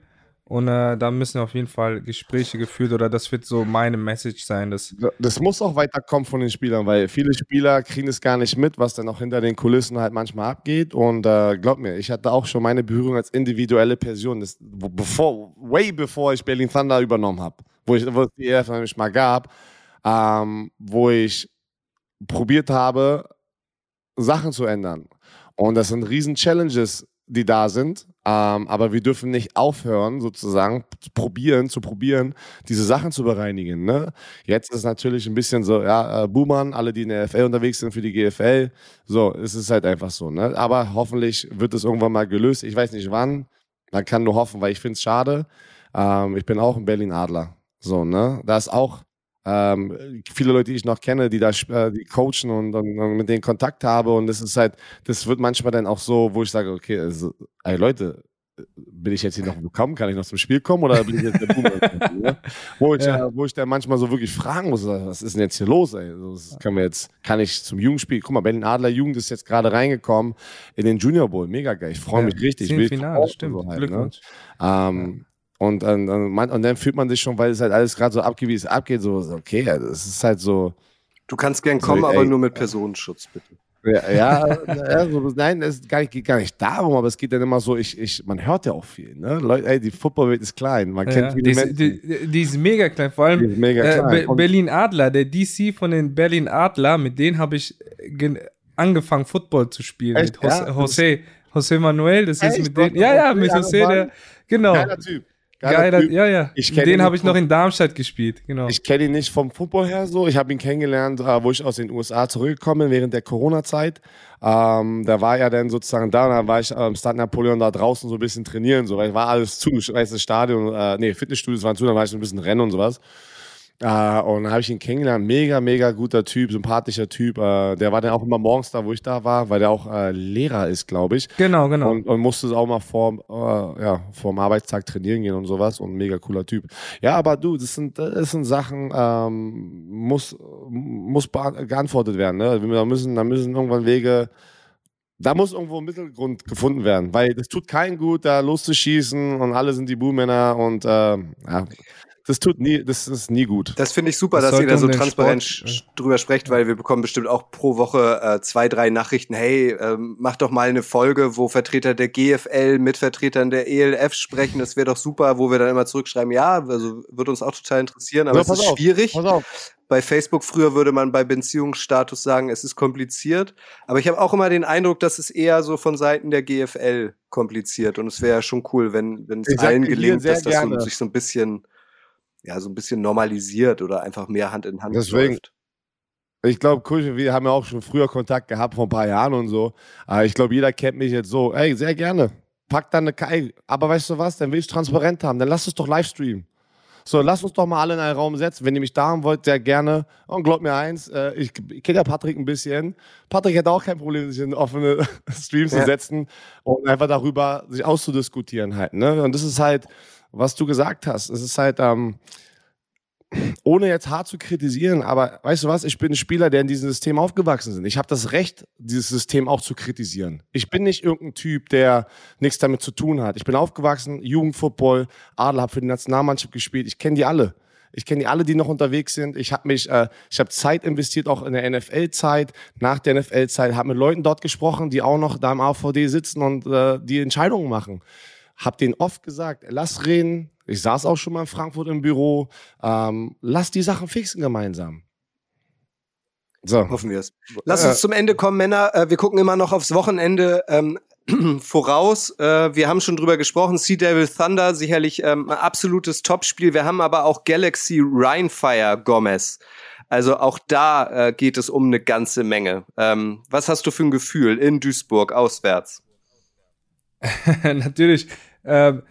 Speaker 2: Und äh, da müssen auf jeden Fall Gespräche geführt oder das wird so meine Message sein. Dass
Speaker 3: das muss auch weiterkommen von den Spielern, weil viele Spieler kriegen es gar nicht mit, was dann auch hinter den Kulissen halt manchmal abgeht. Und äh, glaub mir, ich hatte auch schon meine Berührung als individuelle Person, das, bevor, way bevor ich Berlin Thunder übernommen habe, wo, ich, wo es die EF nämlich mal gab, ähm, wo ich probiert habe, Sachen zu ändern. Und das sind riesen Challenges, die da sind. Ähm, aber wir dürfen nicht aufhören, sozusagen zu probieren, zu probieren, diese Sachen zu bereinigen. Ne? Jetzt ist natürlich ein bisschen so, ja, äh, Boomern, alle, die in der FL unterwegs sind für die GFL. So, es ist halt einfach so. Ne? Aber hoffentlich wird es irgendwann mal gelöst. Ich weiß nicht wann. Man kann nur hoffen, weil ich finde es schade. Ähm, ich bin auch ein Berlin Adler. So, ne? Da ist auch ähm, viele Leute, die ich noch kenne, die da äh, die coachen und, und, und, mit denen Kontakt habe. Und das ist halt, das wird manchmal dann auch so, wo ich sage, okay, also, ey Leute, bin ich jetzt hier noch willkommen? Kann ich noch zum Spiel kommen oder bin ich jetzt der Boomer? Wo, ich, ja. wo ich dann manchmal so wirklich fragen muss, was ist denn jetzt hier los? Ey? das können wir jetzt, kann ich zum Jugendspiel? Guck mal, Berlin Adler Jugend ist jetzt gerade reingekommen in den Junior Bowl. Mega geil. Ich freue mich ja, richtig.
Speaker 2: Finale, stimmt. So halt? Glückwunsch.
Speaker 3: Ne? Ähm, und, und, und, dann fühlt man sich schon, weil es halt alles gerade so abgeht, wie es abgeht, so, okay, das ist halt so.
Speaker 1: Du kannst gern kommen, so, ey, aber nur mit Personenschutz, bitte.
Speaker 3: Ja, ja, ja so, nein, es geht gar nicht darum, aber es geht dann immer so, ich, ich, man hört ja auch viel. Ne? Leute, ey, die Footballwelt ist klein, man ja, kennt viele
Speaker 2: die
Speaker 3: Menschen.
Speaker 2: Die, die, ist mega klein, vor allem äh, Berlin Adler, der DC von den Berlin Adler, mit denen habe ich angefangen, Football zu spielen. Echt? Mit Jose, ja? Jose, Jose Manuel, das ist mit denen. Ja, ja, mit Jose, der. Genau. Geiler Typ. Geiler, ja, ja. Den habe ich noch in Darmstadt gespielt, genau.
Speaker 3: Ich kenne ihn nicht vom Football her so. Ich habe ihn kennengelernt, äh, wo ich aus den USA zurückgekommen bin während der Corona-Zeit. Ähm, da war er dann sozusagen da und dann war ich am ähm, Stade Napoleon da draußen so ein bisschen trainieren, so, weil war alles zu, weißt das Stadion, äh, nee, Fitnessstudios waren zu, dann war ich so ein bisschen rennen und sowas. Äh, und dann habe ich ihn kennengelernt. Mega, mega guter Typ, sympathischer Typ. Äh, der war dann auch immer morgens da, wo ich da war, weil der auch äh, Lehrer ist, glaube ich.
Speaker 2: Genau, genau.
Speaker 3: Und, und musste auch mal vor, äh, ja, vor dem Arbeitstag trainieren gehen und sowas. Und mega cooler Typ. Ja, aber du, das sind, das sind Sachen, ähm, muss, muss geantwortet werden. Ne? Da müssen, da müssen irgendwann Wege da muss irgendwo ein Mittelgrund gefunden werden, weil das tut keinen gut, da loszuschießen und alle sind die Buhmänner und äh, ja, das tut nie, das ist nie gut.
Speaker 1: Das finde ich super, das dass ihr da so transparent Sport, drüber sprecht, weil wir bekommen bestimmt auch pro Woche äh, zwei, drei Nachrichten. Hey, ähm, mach doch mal eine Folge, wo Vertreter der GFL mit Vertretern der ELF sprechen. Das wäre doch super, wo wir dann immer zurückschreiben, ja, also würde uns auch total interessieren, aber ja, es ist auf, schwierig. Pass auf. Bei Facebook früher würde man bei Beziehungsstatus sagen, es ist kompliziert. Aber ich habe auch immer den Eindruck, dass es eher so von Seiten der GFL kompliziert. Und es wäre ja schon cool, wenn wenn es allen gelingt, dass das so, sich so ein bisschen ja, so ein bisschen normalisiert oder einfach mehr Hand in Hand
Speaker 3: Deswegen, läuft. Ich glaube, wir haben ja auch schon früher Kontakt gehabt, vor ein paar Jahren und so. Aber ich glaube, jeder kennt mich jetzt so. Ey, sehr gerne. Pack dann eine Kai. Aber weißt du was? Dann will ich transparent haben. Dann lass es doch live streamen. So, lass uns doch mal alle in einen Raum setzen. Wenn ihr mich da haben wollt, sehr gerne. Und glaubt mir eins, äh, ich, ich kenne ja Patrick ein bisschen. Patrick hätte auch kein Problem, sich in offene Streams ja. zu setzen und einfach darüber sich auszudiskutieren halt. Ne? Und das ist halt, was du gesagt hast. Es ist halt, ähm, ohne jetzt hart zu kritisieren, aber weißt du was, ich bin ein Spieler, der in diesem System aufgewachsen ist. Ich habe das Recht, dieses System auch zu kritisieren. Ich bin nicht irgendein Typ, der nichts damit zu tun hat. Ich bin aufgewachsen, Jugendfootball, Adler, habe für die Nationalmannschaft gespielt. Ich kenne die alle. Ich kenne die alle, die noch unterwegs sind. Ich habe mich, äh, ich habe Zeit investiert, auch in der NFL-Zeit, nach der NFL-Zeit, habe mit Leuten dort gesprochen, die auch noch da im AVD sitzen und äh, die Entscheidungen machen. Hab denen oft gesagt, lass reden. Ich saß auch schon mal in Frankfurt im Büro. Ähm, lass die Sachen fixen gemeinsam.
Speaker 1: So. Hoffen wir es. Lass uns zum Ende kommen, Männer. Äh, wir gucken immer noch aufs Wochenende ähm, voraus. Äh, wir haben schon drüber gesprochen. Sea Devil Thunder, sicherlich ähm, ein absolutes Topspiel. Wir haben aber auch Galaxy Rhinefire Gomez. Also auch da äh, geht es um eine ganze Menge. Ähm, was hast du für ein Gefühl in Duisburg auswärts?
Speaker 2: Natürlich ähm,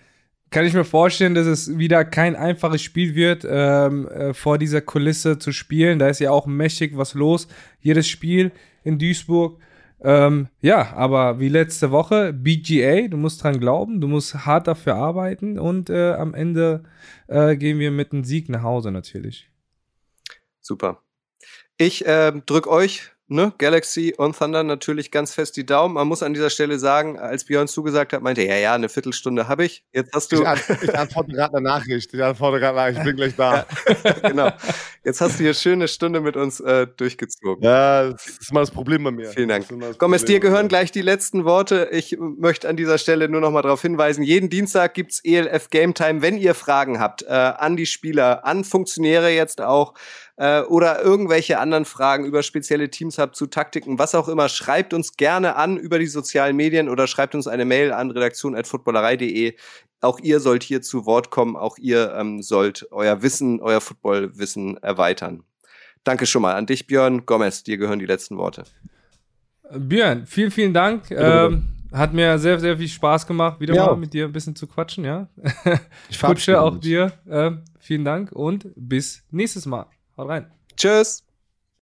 Speaker 2: kann ich mir vorstellen, dass es wieder kein einfaches Spiel wird, ähm, äh, vor dieser Kulisse zu spielen. Da ist ja auch mächtig was los. Jedes Spiel in Duisburg. Ähm, ja, aber wie letzte Woche, BGA, du musst dran glauben, du musst hart dafür arbeiten und äh, am Ende äh, gehen wir mit einem Sieg nach Hause natürlich.
Speaker 1: Super. Ich äh, drück euch ne, Galaxy und Thunder natürlich ganz fest die Daumen. Man muss an dieser Stelle sagen, als Björn zugesagt hat, meinte, ja, ja, eine Viertelstunde habe ich. Jetzt hast du.
Speaker 3: Ich, an, ich antworte gerade eine Nachricht. Ich antworte gerade Nachricht. Ich bin gleich da.
Speaker 1: ja, genau. Jetzt hast du hier schöne Stunde mit uns äh, durchgezogen.
Speaker 3: Ja, das ist mal das Problem bei mir.
Speaker 1: Vielen Dank. Gomez, dir gehören gleich die letzten Worte. Ich möchte an dieser Stelle nur noch mal darauf hinweisen, jeden Dienstag gibt's ELF Game Time. Wenn ihr Fragen habt äh, an die Spieler, an Funktionäre jetzt auch, äh, oder irgendwelche anderen Fragen über spezielle Teams habt, zu Taktiken, was auch immer, schreibt uns gerne an über die sozialen Medien oder schreibt uns eine Mail an redaktion.footballerei.de. Auch ihr sollt hier zu Wort kommen, auch ihr ähm, sollt euer Wissen, euer Footballwissen erweitern. Danke schon mal an dich, Björn. Gomez, dir gehören die letzten Worte.
Speaker 2: Björn, vielen, vielen Dank. Ähm, hat mir sehr, sehr viel Spaß gemacht, wieder ja. mal mit dir ein bisschen zu quatschen, ja. Ich Kutsche auch dir. Äh, vielen Dank und bis nächstes Mal. Haut rein.
Speaker 1: Tschüss.